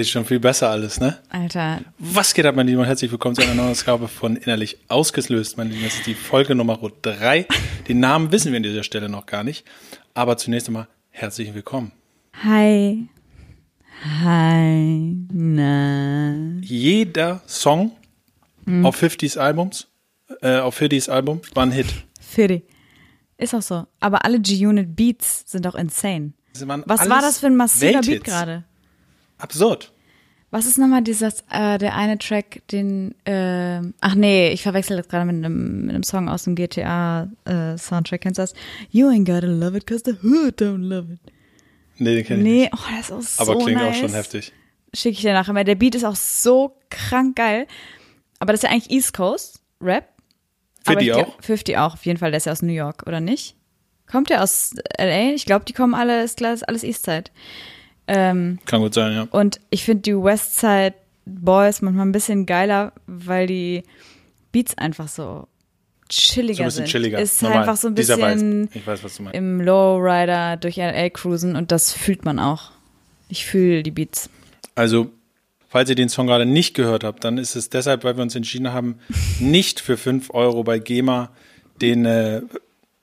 geht schon viel besser alles, ne? Alter. Was geht ab, meine Lieben? Und herzlich willkommen zu einer neuen Ausgabe von Innerlich Ausgelöst, meine Lieben. Das ist die Folge Nummer drei. Den Namen wissen wir an dieser Stelle noch gar nicht. Aber zunächst einmal herzlich willkommen. Hi. Hi. Na. Jeder Song auf 50s Albums, äh, auf 50s Album war ein Hit. Fiddy. Ist auch so. Aber alle G-Unit Beats sind auch insane. Was war das für ein massiver Beat Welthits. gerade? Absurd. Was ist nochmal dieses, äh, der eine Track, den, äh, ach nee, ich verwechsel das gerade mit einem, mit einem Song aus dem GTA-Soundtrack. Kennst du das? You ain't gotta love it, cause the hood don't love it. Nee, den kenn ich nicht. Nee, oh, das ist auch so Aber klingt nice. auch schon heftig. Schicke ich dir nachher mal. Der Beat ist auch so krank geil. Aber das ist ja eigentlich East Coast Rap. Für Aber die ich glaub- auch? 50 auch, auf jeden Fall. Der ist ja aus New York, oder nicht? Kommt der aus LA? Ich glaube, die kommen alle, ist alles Eastside. Ähm, Kann gut sein, ja. und ich finde die Westside Boys manchmal ein bisschen geiler, weil die Beats einfach so chilliger So ein bisschen sind. chilliger. Ist Normal. einfach so ein bisschen weiß, meinst. im Lowrider durch LA cruisen und das fühlt man auch. Ich fühle die Beats. Also, falls ihr den Song gerade nicht gehört habt, dann ist es deshalb, weil wir uns entschieden haben, nicht für 5 Euro bei GEMA den, äh,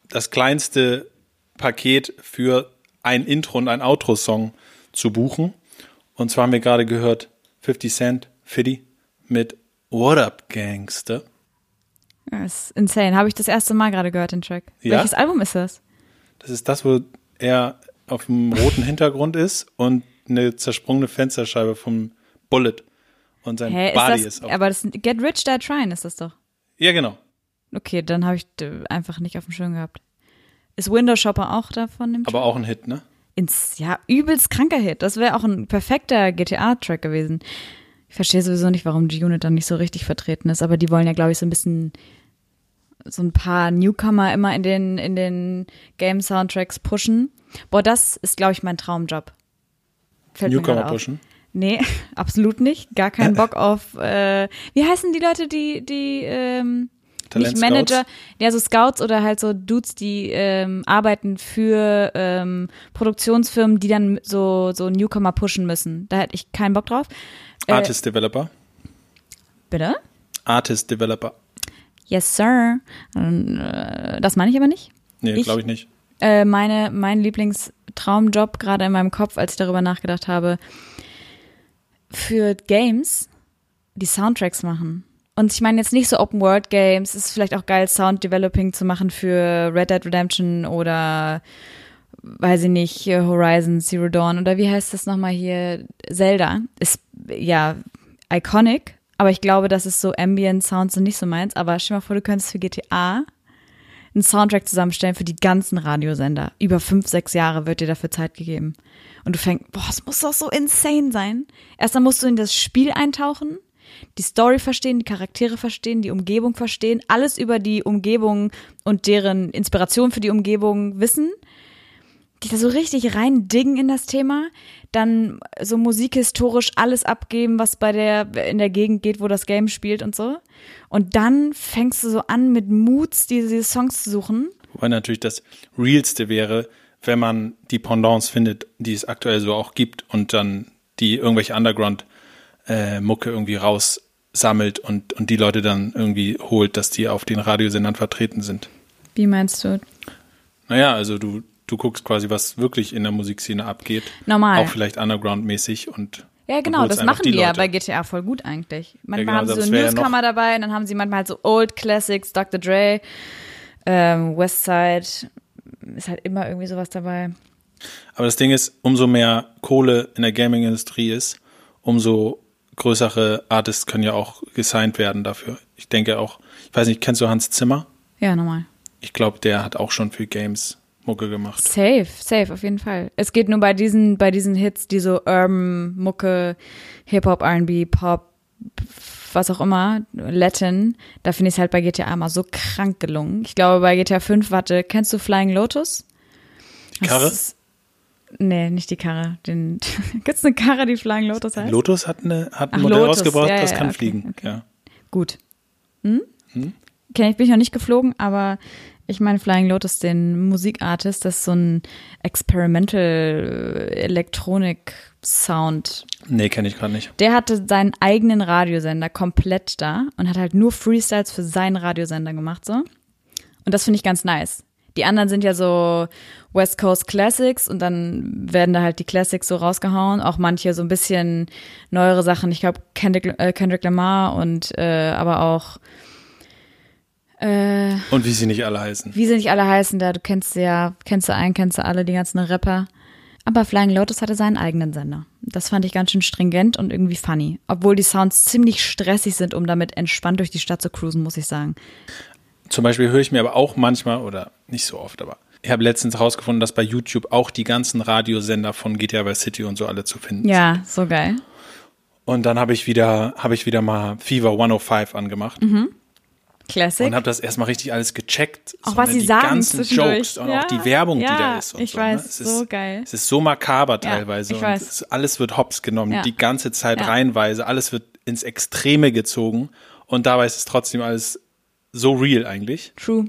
das kleinste Paket für ein Intro und ein Outro-Song zu buchen. Und zwar haben wir gerade gehört 50 Cent, Fiddy mit What Up Gangster. Ja, ist insane. Habe ich das erste Mal gerade gehört, den Track. Ja? Welches Album ist das? Das ist das, wo er auf dem roten Hintergrund ist und eine zersprungene Fensterscheibe vom Bullet. Und sein Hä, Body ist das, ist auch. aber das Get Rich, Die Tryin' ist das doch. ja, genau. Okay, dann habe ich einfach nicht auf dem Schirm gehabt. Ist Window Shopper auch davon im Aber auch ein Hit, ne? Ins ja übelst kranker Hit. Das wäre auch ein perfekter GTA-Track gewesen. Ich verstehe sowieso nicht, warum G-Unit dann nicht so richtig vertreten ist, aber die wollen ja, glaube ich, so ein bisschen so ein paar Newcomer immer in den in den Game-Soundtracks pushen. Boah, das ist, glaube ich, mein Traumjob. Fällt Newcomer pushen. Nee, absolut nicht. Gar keinen Bock auf. Äh, wie heißen die Leute, die die ähm, nicht? Manager, ja so Scouts oder halt so Dudes, die ähm, arbeiten für ähm, Produktionsfirmen, die dann so so Newcomer pushen müssen. Da hätte ich keinen Bock drauf. Äh, Artist Developer. Bitte? Artist Developer. Yes, sir. Ähm, äh, Das meine ich aber nicht. Nee, glaube ich nicht. Äh, meine, mein Lieblingstraumjob gerade in meinem Kopf, als ich darüber nachgedacht habe, für Games die Soundtracks machen. Und ich meine jetzt nicht so Open World Games, es ist vielleicht auch geil, Sound Developing zu machen für Red Dead Redemption oder weiß ich nicht, hier Horizon Zero Dawn oder wie heißt das nochmal hier? Zelda. Ist ja iconic, aber ich glaube, das ist so Ambient Sounds sind nicht so meins. Aber stell dir mal vor, du könntest für GTA einen Soundtrack zusammenstellen für die ganzen Radiosender. Über fünf, sechs Jahre wird dir dafür Zeit gegeben. Und du fängst, boah, es muss doch so insane sein. Erstmal musst du in das Spiel eintauchen, die Story verstehen, die Charaktere verstehen, die Umgebung verstehen, alles über die Umgebung und deren Inspiration für die Umgebung wissen. Die da so richtig rein diggen in das Thema, dann so musikhistorisch alles abgeben, was bei der in der Gegend geht, wo das Game spielt und so. Und dann fängst du so an, mit Moods diese Songs zu suchen. Wobei natürlich das Realste wäre, wenn man die Pendants findet, die es aktuell so auch gibt und dann die irgendwelche Underground-Mucke irgendwie raussammelt und, und die Leute dann irgendwie holt, dass die auf den Radiosendern vertreten sind. Wie meinst du? Naja, also du, du guckst quasi, was wirklich in der Musikszene abgeht. Normal. Auch vielleicht Underground-mäßig und Ja, genau, das machen die die ja bei GTA voll gut eigentlich. Manchmal genau, haben sie so ja Newskammer noch- dabei und dann haben sie manchmal halt so Old Classics, Dr. Dre, ähm, Westside, ist halt immer irgendwie sowas dabei. Aber das Ding ist, umso mehr Kohle in der Gaming-Industrie ist, umso größere Artists können ja auch gesigned werden dafür. Ich denke auch, ich weiß nicht, kennst du Hans Zimmer? Ja, normal. Ich glaube, der hat auch schon für Games Mucke gemacht. Safe, safe, auf jeden Fall. Es geht nur bei diesen, bei diesen Hits, die so Urban, Mucke, Hip-Hop, R&B, Pop, was auch immer, Latin, da finde ich es halt bei GTA mal so krank gelungen. Ich glaube, bei GTA 5, warte, kennst du Flying Lotus? Die Karre? Ist- Nee, nicht die Karre. Den, gibt's eine Karre, die Flying Lotus heißt? Lotus hat, eine, hat ein Ach, Modell Lotus, rausgebracht, ja, das ja, kann okay, fliegen. okay. Ja. Gut. Hm? Kenn ich, bin ich noch nicht geflogen, aber ich meine Flying Lotus, den Musikartist, das ist so ein Experimental äh, Electronic Sound. Nee, kenne ich gerade nicht. Der hatte seinen eigenen Radiosender komplett da und hat halt nur Freestyles für seinen Radiosender gemacht, so. Und das finde ich ganz nice. Die anderen sind ja so West Coast Classics und dann werden da halt die Classics so rausgehauen. Auch manche so ein bisschen neuere Sachen. Ich glaube Kendrick, äh, Kendrick Lamar und äh, aber auch äh, Und wie sie nicht alle heißen. wie sie nicht alle heißen, da du kennst sie ja, kennst du einen, kennst du alle, die ganzen Rapper. Aber Flying Lotus hatte seinen eigenen Sender. Das fand ich ganz schön stringent und irgendwie funny. Obwohl die Sounds ziemlich stressig sind, um damit entspannt durch die Stadt zu cruisen, muss ich sagen. Zum Beispiel höre ich mir aber auch manchmal, oder nicht so oft, aber ich habe letztens herausgefunden, dass bei YouTube auch die ganzen Radiosender von GTA Vice City und so alle zu finden Ja, so geil. Und dann habe ich wieder, habe ich wieder mal Fever 105 angemacht Classic. und habe das erstmal richtig alles gecheckt. Auch So, was ne, sie die sagen ganzen. Jokes und Ja, auch die Werbung, die ja, da ist. Und ich so, weiß, ne? es so ist, geil. Es ist so makaber teilweise. ich und weiß. Es, alles wird hops genommen, Ja. die ganze Zeit Ja. reihenweise. Alles wird ins Extreme gezogen und dabei ist es trotzdem alles so real eigentlich. True.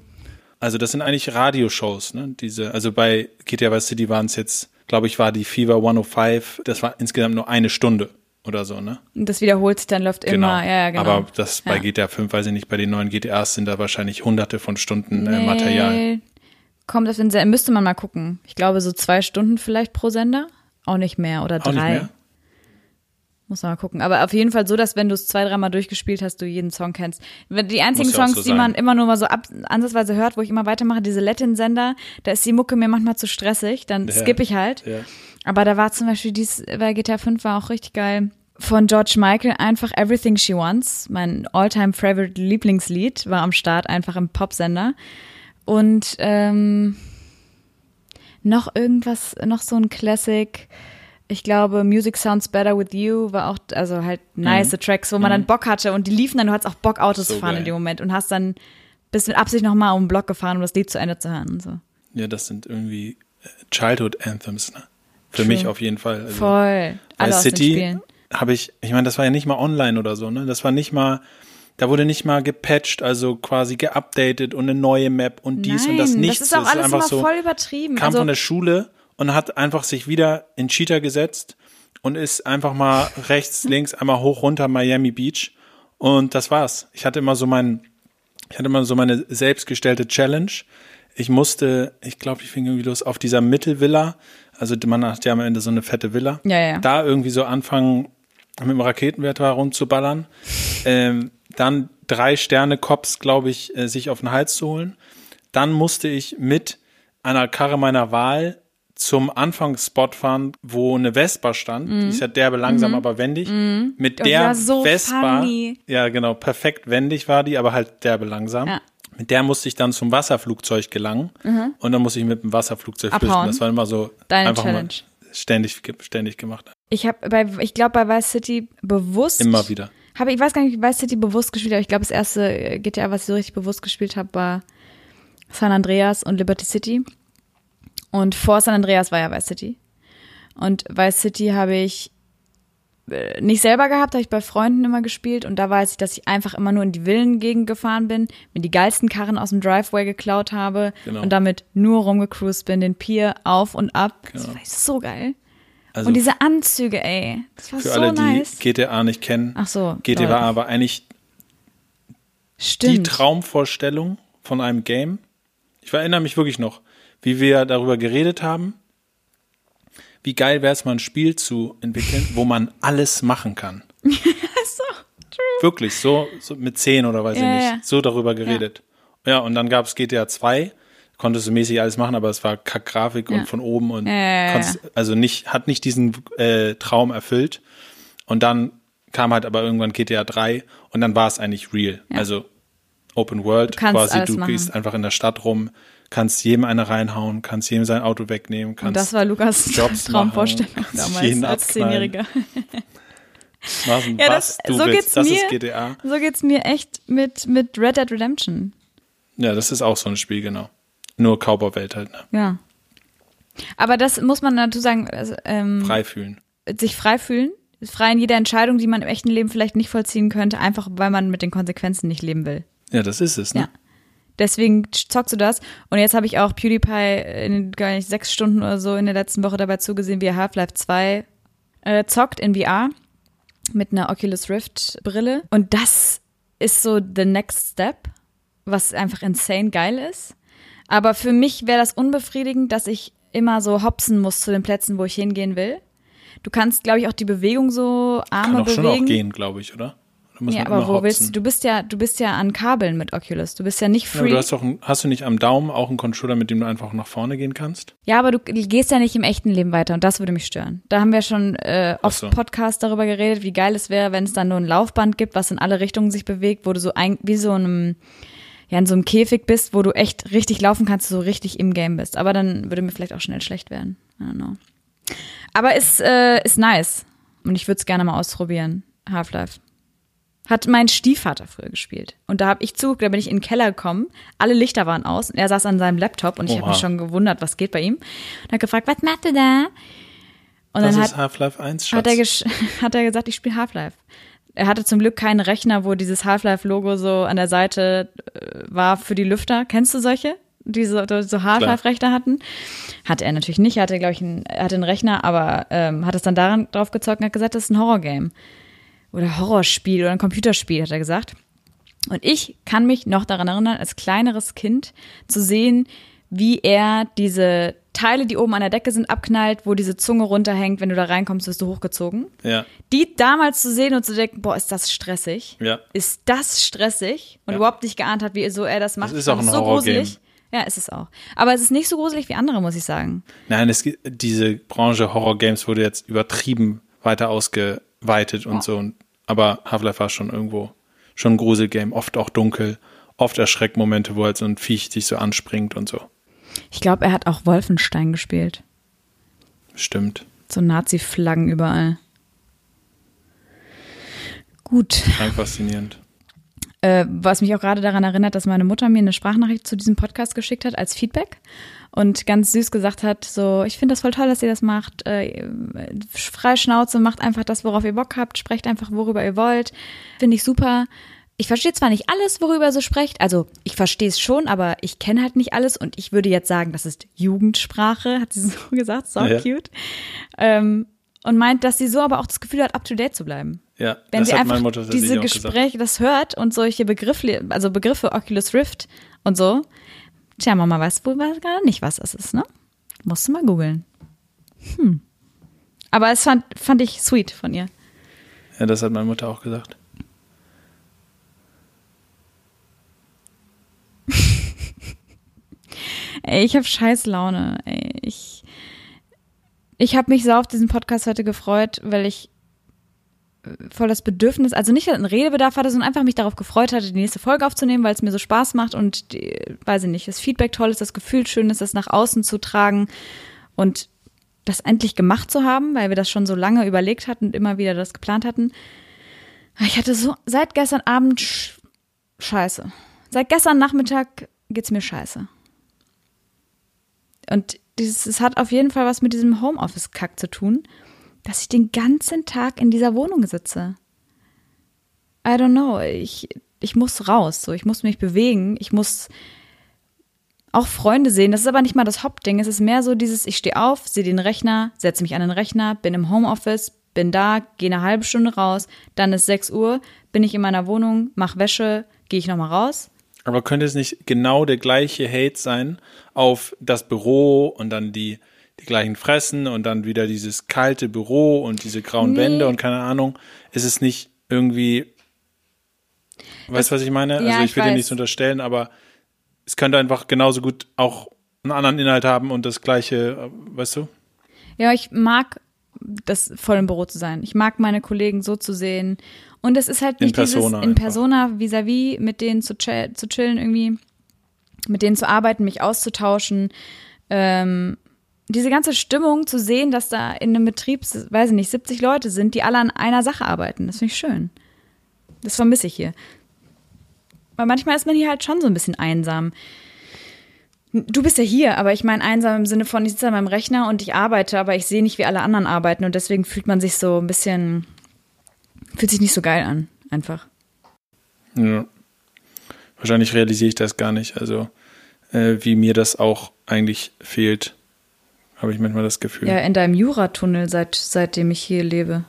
Also das sind eigentlich Radioshows, ne? Diese, also bei GTA Vice City waren es jetzt, glaube ich, war die Fever 105, das war insgesamt nur eine Stunde oder so, ne? Und das wiederholt sich dann, läuft immer. Ja, ja, genau. Aber das bei Ja. GTA 5, weiß ich nicht, bei den neuen GTAs sind da wahrscheinlich hunderte von Stunden äh, Material. Nee, Kommt auf den Sender, müsste man mal gucken. Ich glaube, so zwei Stunden vielleicht pro Sender. Auch nicht mehr oder drei. Auch nicht mehr? Muss man mal gucken. Aber auf jeden Fall so, dass wenn du es zwei, dreimal durchgespielt hast, du jeden Song kennst. Die einzigen ja Songs, so die man immer nur mal so ab, ansatzweise hört, wo ich immer weitermache, diese Latin-Sender, da ist die Mucke mir manchmal zu stressig, dann Ja. skippe ich halt. Ja. Aber da war zum Beispiel dies, bei GTA 5 war auch richtig geil. Von George Michael einfach Everything She Wants, mein all-time favorite Lieblingslied, war am Start einfach im Popsender. Und ähm, noch irgendwas, noch so ein Classic. Ich glaube, Music Sounds Better With You war auch, also halt nice Tracks, wo man dann Bock hatte und die liefen dann, du hattest auch Bock, Autos Mhm. So zu fahren geil. in dem Moment und hast dann bist mit Absicht nochmal um den Block gefahren, um das Lied zu Ende zu hören und so. Ja, das sind irgendwie äh, Childhood Anthems, ne? Für True. mich auf jeden Fall. Also, Voll. Alle aus City habe ich, ich meine, das war ja nicht mal online oder so, ne? Das war nicht mal, da wurde nicht mal gepatcht, also quasi geupdatet und eine neue Map und dies und das Nein, nichts. Das ist auch alles einfach immer so, voll übertrieben. kam also, von der Schule und hat einfach sich wieder in Cheater gesetzt und ist einfach mal rechts, links, einmal hoch, runter Miami Beach und das war's. Ich hatte immer so mein, ich hatte immer so meine selbstgestellte Challenge. Ich musste, ich glaube, ich fing irgendwie los auf dieser Mittelvilla. Also man hat ja am Ende so eine fette Villa. Ja, ja. Da irgendwie so anfangen, mit dem Raketenwerfer rumzuballern. Ähm, dann drei Sterne Cops, glaube ich, äh, sich auf den Hals zu holen. Dann musste ich mit einer Karre meiner Wahl zum Anfangsspot fahren, wo eine Vespa stand. Die ist ja derbe langsam, aber wendig. Mit Oh, die der so Vespa, funny. ja genau, perfekt wendig war die, aber halt derbe langsam. Ja. Mit der musste ich dann zum Wasserflugzeug gelangen und dann musste ich mit dem Wasserflugzeug flüchten. Abhauen. Das war immer so Deine einfach Challenge. mal ständig, ständig gemacht. ich habe bei, ich glaube bei Vice City bewusst. Immer wieder. Habe ich weiß gar nicht, wie Vice City bewusst gespielt habe. Ich glaube, das erste äh, GTA, was ich so richtig bewusst gespielt habe, war San Andreas und Liberty City. Und vor San Andreas war ja Vice City. Und Vice City habe ich äh, nicht selber gehabt, habe ich bei Freunden immer gespielt. Und da weiß ich, dass ich einfach immer nur in die Villengegend gefahren bin, mir die geilsten Karren aus dem Driveway geklaut habe Genau. und damit nur rumgecruised bin, den Pier auf und ab. Das Genau. war so geil. Also und diese Anzüge, ey. Das war für so alle, die nice. GTA nicht kennen, Ach so. GTA war eigentlich die Stimmt. Traumvorstellung von einem Game. Ich erinnere mich wirklich noch, wie wir darüber geredet haben. Wie geil wäre es mal ein Spiel zu entwickeln, wo man alles machen kann. so, true. Wirklich, so, so mit 10 oder weiß Ja, ich nicht, ja. so darüber geredet. Ja, und dann gab es GTA 2, konntest du mäßig alles machen, aber es war Kack-Grafik Ja. und von oben und Ja, ja, ja, konntest, also nicht, hat nicht diesen äh, Traum erfüllt. Und dann kam halt aber irgendwann GTA 3 und dann war es eigentlich real. Also Open World, kannst quasi du machen. gehst einfach in der Stadt rum, kannst jedem eine reinhauen, kannst jedem sein Auto wegnehmen, kannst Und das war Lukas Jobs Traumvorstellung machen, damals als. Zehnjähriger. machen, Ja, was das, du so willst. geht's Das mir. ist GTA. So geht's mir echt mit mit Red Dead Redemption. Ja, das ist auch so ein Spiel, genau. Nur Cowboy-Welt halt, ne? Ja. Aber das muss man dazu sagen, also, ähm, Frei fühlen. sich frei fühlen, frei in jeder Entscheidung, die man im echten Leben vielleicht nicht vollziehen könnte, einfach weil man mit den Konsequenzen nicht leben will. Ja, das ist es, ne? Ja. Deswegen zockst du das. Und jetzt habe ich auch PewDiePie in gar nicht sechs Stunden oder so in der letzten Woche dabei zugesehen, wie er Half-Life 2 äh, zockt in VR mit einer Oculus Rift Brille. Und das ist so the next step, was einfach insane geil ist. Aber für mich wäre das unbefriedigend, dass ich immer so hopsen muss zu den Plätzen, wo ich hingehen will. Du kannst, glaube ich, auch die Bewegung so Arme Kann auch bewegen. schon auch gehen, glaube ich, oder? Ja, aber wo willst hopsen. du? Du bist ja, du bist ja an Kabeln mit Oculus. Du bist ja nicht Ja, aber free. du hast doch, ein, hast du nicht am Daumen auch einen Controller, mit dem du einfach nach vorne gehen kannst? Ja, aber du gehst ja nicht im echten Leben weiter und das würde mich stören. Da haben wir schon äh, oft so. Podcast darüber geredet, wie geil es wäre, wenn es dann nur ein Laufband gibt, was in alle Richtungen sich bewegt, wo du so ein, wie so einem, ja, in so einem Käfig bist, wo du echt richtig laufen kannst, so richtig im Game bist. Aber dann würde mir vielleicht auch schnell schlecht werden. I don't know. Aber ist, äh, ist nice. Und ich würde es gerne mal ausprobieren. Half-Life. Hat mein Stiefvater früher gespielt. Und da habe ich zugeguckt, da bin ich in den Keller gekommen, alle Lichter waren aus und er saß an seinem Laptop und ich habe mich schon gewundert, was geht bei ihm. Und hat gefragt, was macht du da? Und das dann ist hat, Half-Life 1, Schatz. hat, er hat er gesagt, ich spiele Half-Life. Er hatte zum Glück keinen Rechner, wo dieses Half-Life-Logo so an der Seite äh, war für die Lüfter. Kennst du solche? Die so, so Half-Life-Rechner hatten? Hatte er natürlich nicht. Er hatte, glaube ich, einen, er hatte einen Rechner, aber ähm, hat es dann daran drauf gezeugt und hat gesagt, das ist ein Horrorgame. Oder Horrorspiel oder ein Computerspiel, hat er gesagt. Und ich kann mich noch daran erinnern, als kleineres Kind zu sehen, wie er diese Teile, die oben an der Decke sind, abknallt, wo diese Zunge runterhängt, wenn du da reinkommst, wirst du hochgezogen. ja, Die damals zu sehen und zu denken, boah, ist das stressig. ja. Ist das stressig? Und Ja. überhaupt nicht geahnt hat, wie so er das macht. ist Ich fand auch ein so Horrorgame. gruselig. Ja, ist es auch. Aber es ist nicht so gruselig wie andere, muss ich sagen. Nein, es, gibt- diese Branche Horror-Games wurde jetzt übertrieben weiter ausgeweitet und so. Und, aber Half-Life war schon irgendwo schon ein Gruselgame. Oft auch dunkel, oft Erschreckmomente, wo halt so ein Viech dich so anspringt und so. Ich glaube, er hat auch Wolfenstein gespielt. Stimmt. So Nazi-Flaggen überall. Gut. Krank faszinierend. Äh, was mich auch gerade daran erinnert, dass meine Mutter mir eine Sprachnachricht zu diesem Podcast geschickt hat als Feedback und ganz süß gesagt hat, so, ich finde das voll toll, dass ihr das macht. Äh, frei Schnauze, macht einfach das, worauf ihr Bock habt, sprecht einfach, worüber ihr wollt. Finde ich super. Ich verstehe zwar nicht alles, worüber ihr so sprecht, also ich verstehe es schon, aber ich kenne halt nicht alles und ich würde jetzt sagen, das ist Jugendsprache, hat sie so gesagt, so Ja. cute. Ähm, und meint, dass sie so aber auch das Gefühl hat, up to date zu bleiben Ja, wenn das sie einfach tatsächlich diese. Gespräche das hört und solche Begriffe, also Begriffe Oculus Rift und so, tja, Mama weiß wohl gerade nicht, was das ist, ne? Musst du mal googeln. Hm. Aber es fand, fand ich sweet von ihr. Ja, das hat meine Mutter auch gesagt. Ey, ich habe scheiß Laune. Ey, ich ich habe mich so auf diesen Podcast heute gefreut, weil ich voll das Bedürfnis, also nicht einen Redebedarf hatte, sondern einfach mich darauf gefreut hatte, die nächste Folge aufzunehmen, weil es mir so Spaß macht und die, weiß ich nicht, das Feedback toll ist, das Gefühl schön ist, das nach außen zu tragen und das endlich gemacht zu haben, weil wir das schon so lange überlegt hatten und immer wieder das geplant hatten. Ich hatte so seit gestern Abend sch Scheiße. Seit gestern Nachmittag geht's mir scheiße. Und dieses, es hat auf jeden Fall was mit diesem Homeoffice-Kack zu tun, dass ich den ganzen Tag in dieser Wohnung sitze. I don't know. Ich, ich muss raus, so. Ich muss mich bewegen. Ich muss auch Freunde sehen. Das ist aber nicht mal das Hauptding. Es ist mehr so dieses, ich stehe auf, sehe den Rechner, setze mich an den Rechner, bin im Homeoffice, bin da, gehe eine halbe Stunde raus, dann ist 6 Uhr, bin ich in meiner Wohnung, mach Wäsche, gehe ich nochmal raus. Aber könnte es nicht genau der gleiche Hate sein auf das Büro und dann die gleichen Fressen und dann wieder dieses kalte Büro und diese grauen Nee. Wände und keine Ahnung? Ist es nicht irgendwie, weißt du, was ich meine? Ja, also ich ich will dir nichts unterstellen, aber es könnte einfach genauso gut auch einen anderen Inhalt haben und das gleiche, äh, weißt du? Ja, ich mag das voll im Büro zu sein. Ich mag meine Kollegen so zu sehen. Und es ist halt In nicht Persona dieses in. Persona vis-à-vis mit denen zu, chill, zu chillen irgendwie, mit denen zu arbeiten, mich auszutauschen. Ähm, diese ganze Stimmung zu sehen, dass da in einem Betrieb, weiß ich nicht, 70 Leute sind, die alle an einer Sache arbeiten. Das finde ich schön. Das vermisse ich hier. Weil manchmal ist man hier halt schon so ein bisschen einsam. Du bist ja hier, aber ich meine einsam im Sinne von, ich sitze an meinem Rechner und ich arbeite, aber ich sehe nicht, wie alle anderen arbeiten und deswegen fühlt man sich so ein bisschen, fühlt sich nicht so geil an, einfach. Ja. Wahrscheinlich realisiere ich das gar nicht. Also, äh, wie mir das auch eigentlich fehlt. Habe ich manchmal das Gefühl. Ja, in deinem Juratunnel, seit, seitdem ich hier lebe.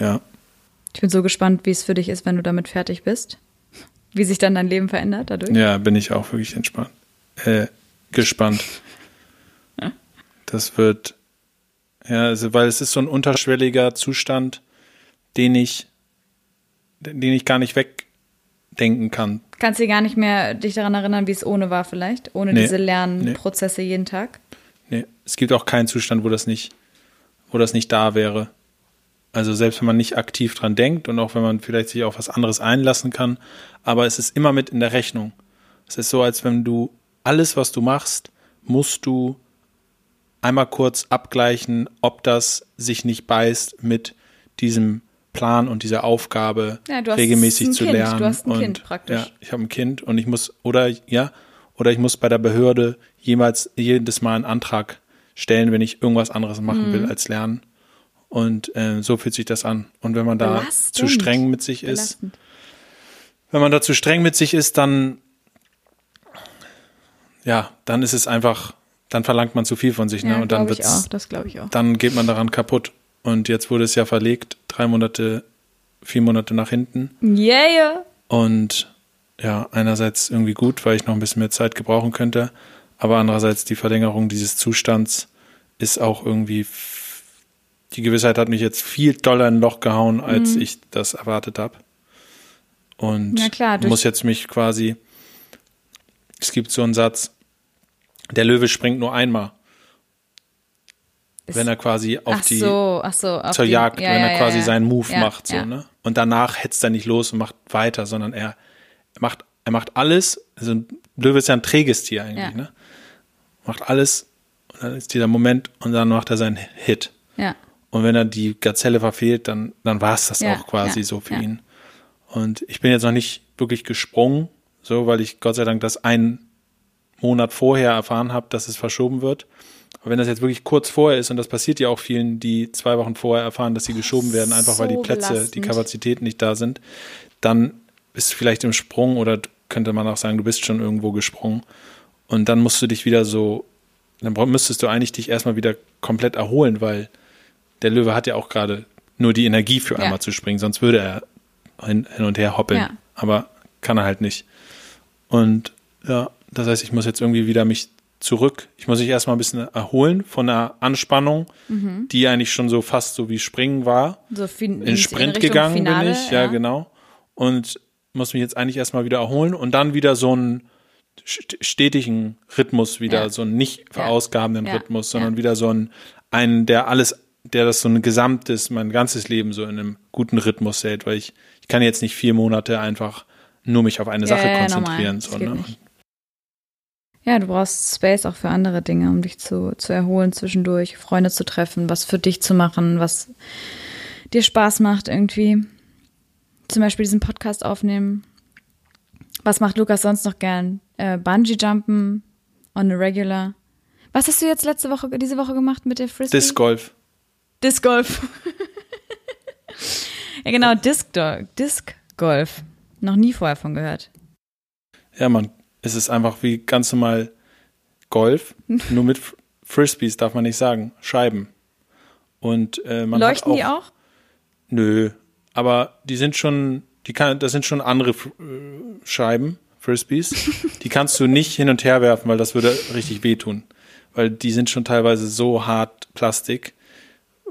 ja. Ich bin so gespannt, wie es für dich ist, wenn du damit fertig bist. Wie sich dann dein Leben verändert dadurch. Ja, bin ich auch wirklich entspannt. Äh, gespannt. Das wird, ja, also, weil es ist so ein unterschwelliger Zustand, den ich, den ich gar nicht wegdenken kann. Kannst du gar nicht mehr dich daran erinnern, wie es ohne war vielleicht? Ohne Nee. diese Lernprozesse jeden Tag? Nee, es gibt auch keinen Zustand, wo das nicht, wo das nicht da wäre. Also selbst wenn man nicht aktiv dran denkt und auch wenn man vielleicht sich auf was anderes einlassen kann, aber es ist immer mit in der Rechnung. Es ist so, als wenn du alles, was du machst, musst du einmal kurz abgleichen, ob das sich nicht beißt mit diesem Plan und dieser Aufgabe, Ja, du regelmäßig zu Kind. Du lernen. hast ein und, Kind praktisch. Ja, ich habe ein Kind und ich muss, oder ja, oder ich muss bei der Behörde jemals jedes Mal einen Antrag stellen, wenn ich irgendwas anderes machen Mhm. will als lernen. Und äh, so fühlt sich das an. Und wenn man da Belastend. zu streng mit sich ist, Belastend. wenn man da zu streng mit sich ist, dann ja, dann ist es einfach, dann verlangt man zu viel von sich, ne? Ja, und dann ich wird's, auch. Das glaube ich auch. dann geht man daran kaputt. Und jetzt wurde es ja verlegt, drei Monate, vier Monate nach hinten. Yeah, yeah. Und ja, einerseits irgendwie gut, weil ich noch ein bisschen mehr Zeit gebrauchen könnte, aber andererseits die Verlängerung dieses Zustands ist auch irgendwie, die Gewissheit hat mich jetzt viel doller in ein Loch gehauen, als ich das erwartet habe. Und Mhm. Ja, klar, muss jetzt mich quasi, es gibt so einen Satz, der Löwe springt nur einmal. Ist- wenn er quasi auf die so, ach so. Auf zur die, Jagd, ja, wenn ja, er quasi ja, seinen Move ja, macht, so, ja. ne? Und danach hetzt er nicht los und macht weiter, sondern er macht, er macht alles, also ein Löwe ist ja ein träges Tier eigentlich, Ja. ne? Macht alles und dann ist dieser Moment und dann macht er seinen Hit. Ja. Und wenn er die Gazelle verfehlt, dann, dann war es das Ja, auch quasi ja, so für ihn. Und ich bin jetzt noch nicht wirklich gesprungen, so, weil ich Gott sei Dank das einen Monat vorher erfahren habe, dass es verschoben wird. Aber wenn das jetzt wirklich kurz vorher ist, und das passiert ja auch vielen, die zwei Wochen vorher erfahren, dass sie geschoben werden, einfach weil die so Plätze, die belastend. Kapazitäten nicht da sind, dann bist du vielleicht im Sprung oder könnte man auch sagen, du bist schon irgendwo gesprungen. Und dann musst du dich wieder so, dann müsstest du eigentlich dich erstmal wieder komplett erholen, weil der Löwe hat ja auch gerade nur die Energie für Ja. einmal zu springen, sonst würde er hin, hin und her hoppeln. Ja. Aber kann er halt nicht. Und ja, das heißt, ich muss jetzt irgendwie wieder mich zurück. Ich muss mich erstmal ein bisschen erholen von der Anspannung, Mhm. die eigentlich schon so fast so wie Springen war. So In Sprint gegangen Finale, bin ich, ja, genau. Und muss mich jetzt eigentlich erstmal wieder erholen und dann wieder so einen st- stetigen Rhythmus wieder, Ja. so einen nicht verausgabenden Ja. Rhythmus, sondern wieder so einen, einen, der alles, der das so ein gesamtes, mein ganzes Leben so in einem guten Rhythmus hält, weil ich, ich kann jetzt nicht vier Monate einfach nur mich auf eine Sache konzentrieren. So, ne? Ja, du brauchst Space auch für andere Dinge, um dich zu, zu erholen zwischendurch, Freunde zu treffen, was für dich zu machen, was dir Spaß macht irgendwie. Zum Beispiel diesen Podcast aufnehmen. Was macht Lukas sonst noch gern? Äh, Bungee-Jumpen on a regular. Was hast du jetzt letzte Woche, diese Woche gemacht mit der Frisbee? Disc Golf. Disc Golf. ja, genau, Disc, Disc Golf. Noch nie vorher von gehört. Ja, man, es ist einfach wie ganz normal Golf, nur mit Frisbees darf man nicht sagen, Scheiben. Und äh, man Leuchten hat auch, die auch? Nö, aber die sind schon, die kann, das sind schon andere äh, Scheiben, Frisbees. die kannst du nicht hin und her werfen, weil das würde richtig wehtun. Weil die sind schon teilweise so hart Plastik.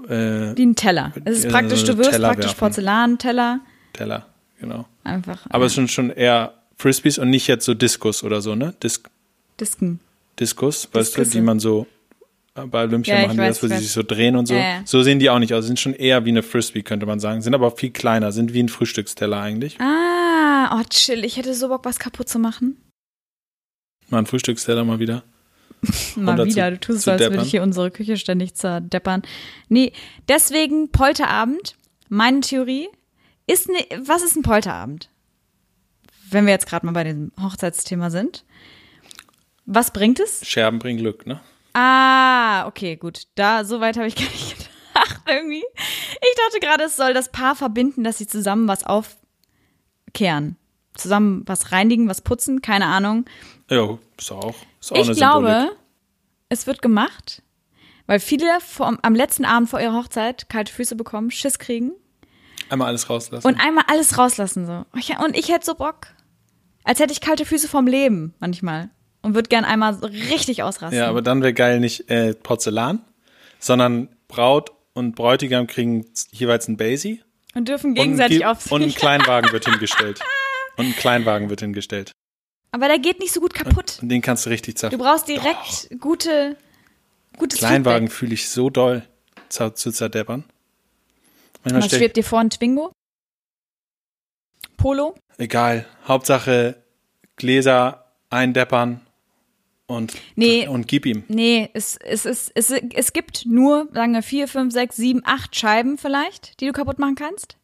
Äh, Wie ein Teller. Es ist Ja, praktisch, so du wirst Teller praktisch werfen. Porzellanteller. Teller, genau. Einfach. Aber äh, es sind schon eher Frisbees und nicht jetzt so Diskus oder so, ne? Disc, Disken. Diskus, weißt du, Diskusse. die man so bei Olympia Ja, machen, die das, wo sie sich so drehen und so. Ja, ja. So sehen die auch nicht aus. Sind schon eher wie eine Frisbee, könnte man sagen. Sind aber viel kleiner, sind wie ein Frühstücksteller eigentlich. Ah, oh chill. Ich hätte so Bock, was kaputt zu machen. Mal ein Frühstücksteller mal wieder. Mal wieder. zu- du tust so, als würde ich hier unsere Küche ständig zerdeppern. Nee, deswegen Polterabend. Meine Theorie ist, ne, was ist ein Polterabend? Wenn wir jetzt gerade mal bei dem Hochzeitsthema sind. Was bringt es? Scherben bringen Glück, ne? Ah, okay, gut. Da, so weit habe ich gar nicht gedacht irgendwie. Ich dachte gerade, es soll das Paar verbinden, dass sie zusammen was aufkehren. Zusammen was reinigen, was putzen, keine Ahnung. Ja, ist auch, ist auch Ich eine glaube, Symbolik. es wird gemacht, Weil viele vom, am letzten Abend vor ihrer Hochzeit kalte Füße bekommen, Schiss kriegen Einmal alles rauslassen. und einmal alles rauslassen so. Und ich hätte so Bock. Als hätte ich kalte Füße vom Leben manchmal. Und würde gern einmal richtig ausrasten. ja, aber dann wäre geil nicht äh, Porzellan, sondern Braut und Bräutigam kriegen jeweils ein Basie. und dürfen Und gegenseitig Ki- auf Und ein. Kleinwagen wird hingestellt. Und ein Kleinwagen wird hingestellt. Aber der geht nicht so gut kaputt. Und den kannst du richtig Du zerfahren. brauchst direkt gute, gutes Kleinwagen fühle ich so doll zu, zu zerdeppern. Manchmal Was schwebt dir vor, ein Twingo? Polo? egal. Hauptsache Gläser eindeppern und, Nee. und gib ihm. Nee, es, es, es, es, es gibt nur, sagen wir, vier, fünf, sechs, sieben, acht Scheiben vielleicht, die du kaputt machen kannst.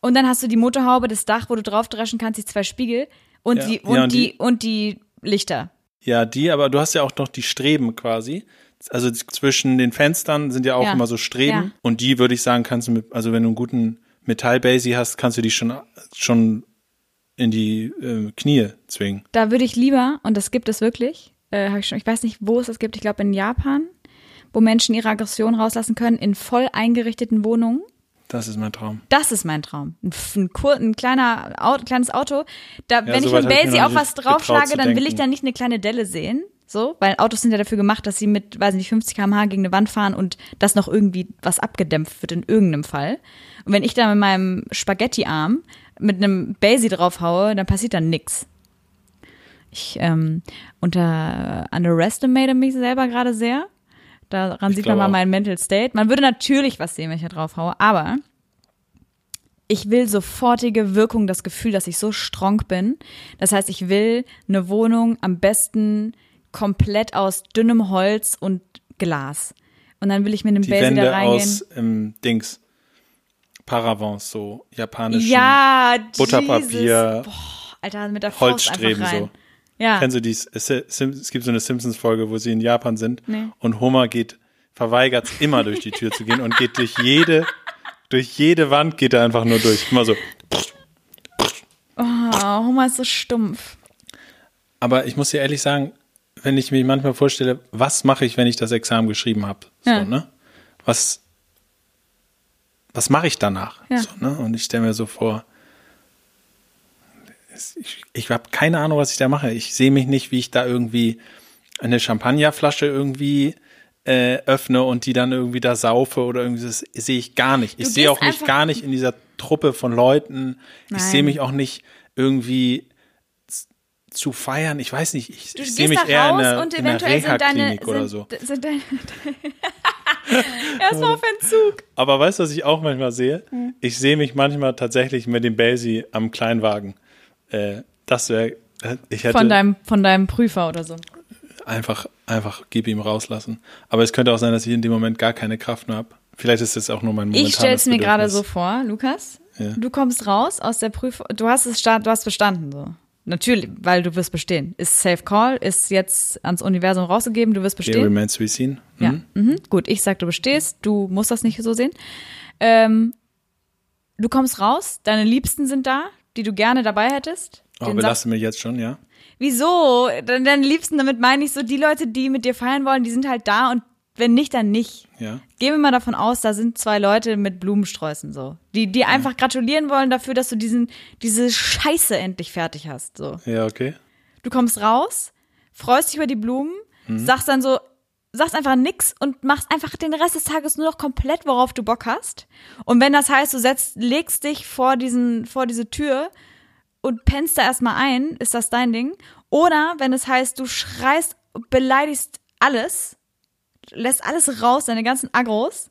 Und dann hast du die Motorhaube, das Dach, wo du drauf dreschen kannst, die zwei Spiegel und Ja. die Ja, und, und die, die- und die Lichter. Ja, die, aber du hast ja auch noch die Streben quasi. Also zwischen den Fenstern sind ja auch Ja. immer so Streben. Ja. Und die würde ich sagen, kannst du mit, also wenn du einen guten Metallbasie hast, kannst du die schon, schon in die äh, Knie zwingen. Da würde ich lieber, und das gibt es wirklich, äh, ich, schon, ich weiß nicht, wo es das gibt, ich glaube in Japan, wo Menschen ihre Aggression rauslassen können in voll eingerichteten Wohnungen. Das ist mein Traum. Das ist mein Traum. Ein, ein, ein kleiner Au- kleines Auto. Da, wenn ich mit Basie auf nicht was draufschlage, dann will ich denken. da nicht eine kleine Delle sehen. So, weil Autos sind ja dafür gemacht, dass sie mit, weiß nicht, 50 km/h gegen eine Wand fahren und dass noch irgendwie was abgedämpft wird in irgendeinem Fall. Und wenn ich da mit meinem Spaghetti-Arm mit einem Basie draufhaue, dann passiert dann nix. Ich ähm, unter underestimate mich selber gerade sehr. Daran Ich sieht man mal auch. mein Mental State. Man würde natürlich was sehen, wenn ich da draufhaue, aber ich will sofortige Wirkung, das Gefühl, dass ich so strong bin. Das heißt, ich will eine Wohnung am besten komplett aus dünnem Holz und Glas. Und dann will ich mit einem Die Basie da reingehen. aus ähm, Dings. Paravents, so japanischen ja, Butterpapier. Boah, Alter, mit der Faust Holzstreben einfach rein. so. Ja. Kennst du dies? Es, es gibt so eine Simpsons-Folge, wo sie in Japan sind Nee. und Homer geht, verweigert immer durch die Tür zu gehen und geht durch jede, durch jede Wand geht er einfach nur durch. Immer so. Oh, Homer ist so stumpf. Aber ich muss dir ehrlich sagen, wenn ich mir manchmal vorstelle, was mache ich, wenn ich das Examen geschrieben habe? So, Ja. ne? Was, was mache ich danach? Ja. So, ne? Und ich stelle mir so vor, ich, ich habe keine Ahnung, was ich da mache. Ich sehe mich nicht, wie ich da irgendwie eine Champagnerflasche irgendwie äh, öffne und die dann irgendwie da saufe oder irgendwie das sehe ich gar nicht. Ich sehe auch mich gar nicht in dieser Truppe von Leuten. Ich Nein. sehe mich auch nicht irgendwie zu feiern. Ich weiß nicht, ich, ich sehe mich eher in einer, und in einer eventuell sind deine Reha-Klinik oder so. sind deine Erstmal auf Entzug. Aber weißt du, was ich auch manchmal sehe? Hm. Ich sehe mich manchmal tatsächlich mit dem Basie am Kleinwagen. Äh, das wäre, ich hätte Von deinem, von deinem Prüfer oder so. einfach, einfach gib ihm rauslassen. Aber es könnte auch sein, dass ich in dem Moment gar keine Kraft mehr habe. Vielleicht ist es auch nur mein momentanes Ich stelle es mir gerade so vor, Lukas. Ja. Du kommst raus aus der Prüfung. Du hast es du hast bestanden so. Natürlich, weil du wirst bestehen. Ist Safe Call, ist jetzt ans Universum rausgegeben, du wirst bestehen. remains to be seen. Ja, Mhm. mhm. gut. Ich sag, du bestehst. Du musst das nicht so sehen. Ähm, du kommst raus. Deine Liebsten sind da, die du gerne dabei hättest. Oh, belaste mich jetzt schon, ja? Wieso? Deine Liebsten, damit meine ich so, die Leute, die mit dir feiern wollen, die sind halt da und wenn nicht, dann nicht. Ja. Gehen wir mal davon aus, da sind zwei Leute mit Blumensträußen so, die die einfach gratulieren wollen dafür, dass du diesen diese Scheiße endlich fertig hast so. Ja, okay. Du kommst raus, freust dich über die Blumen, sagst dann so sagst einfach nix und machst einfach den Rest des Tages nur noch komplett, worauf du Bock hast. Und wenn das heißt, du setzt, legst dich vor diesen, vor diese Tür und pennst da erstmal ein, ist das dein Ding. Oder wenn es heißt, du schreist, beleidigst alles, lässt alles raus, deine ganzen Agros.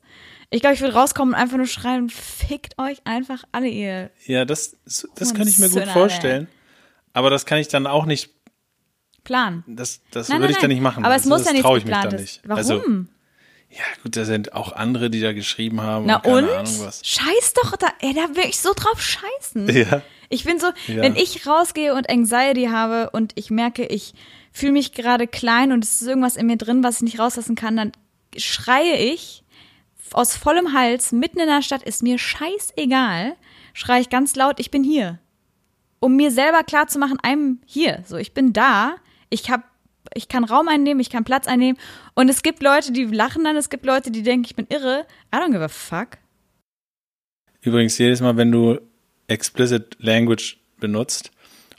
Ich glaube, ich würde rauskommen und einfach nur schreien, fickt euch einfach alle, ihr. Ja, das, das kann ich mir gut vorstellen. Aber das kann ich dann auch nicht, Plan. das, das Nein, würde nein, ich dann nicht machen. Aber es Also muss das ja nichts traue ich mich dann nicht. Warum? Also, ja, gut, da sind auch andere, die da geschrieben haben. Na und und? Ahnung was. Scheiß doch da, ey, da will ich so drauf scheißen. Ja. Ich bin so, Ja. wenn ich rausgehe und Anxiety habe und ich merke, ich fühle mich gerade klein und es ist irgendwas in mir drin, was ich nicht rauslassen kann, dann schreie ich aus vollem Hals mitten in der Stadt, ist mir scheißegal, schreie ich ganz laut, ich bin hier. Um mir selber klar zu machen, I'm hier. So, ich bin da. Ich habe ich kann Raum einnehmen, ich kann Platz einnehmen. Und es gibt Leute, die lachen dann, es gibt Leute, die denken, ich bin irre. I don't give a fuck. Übrigens, jedes Mal, wenn du explicit Language benutzt,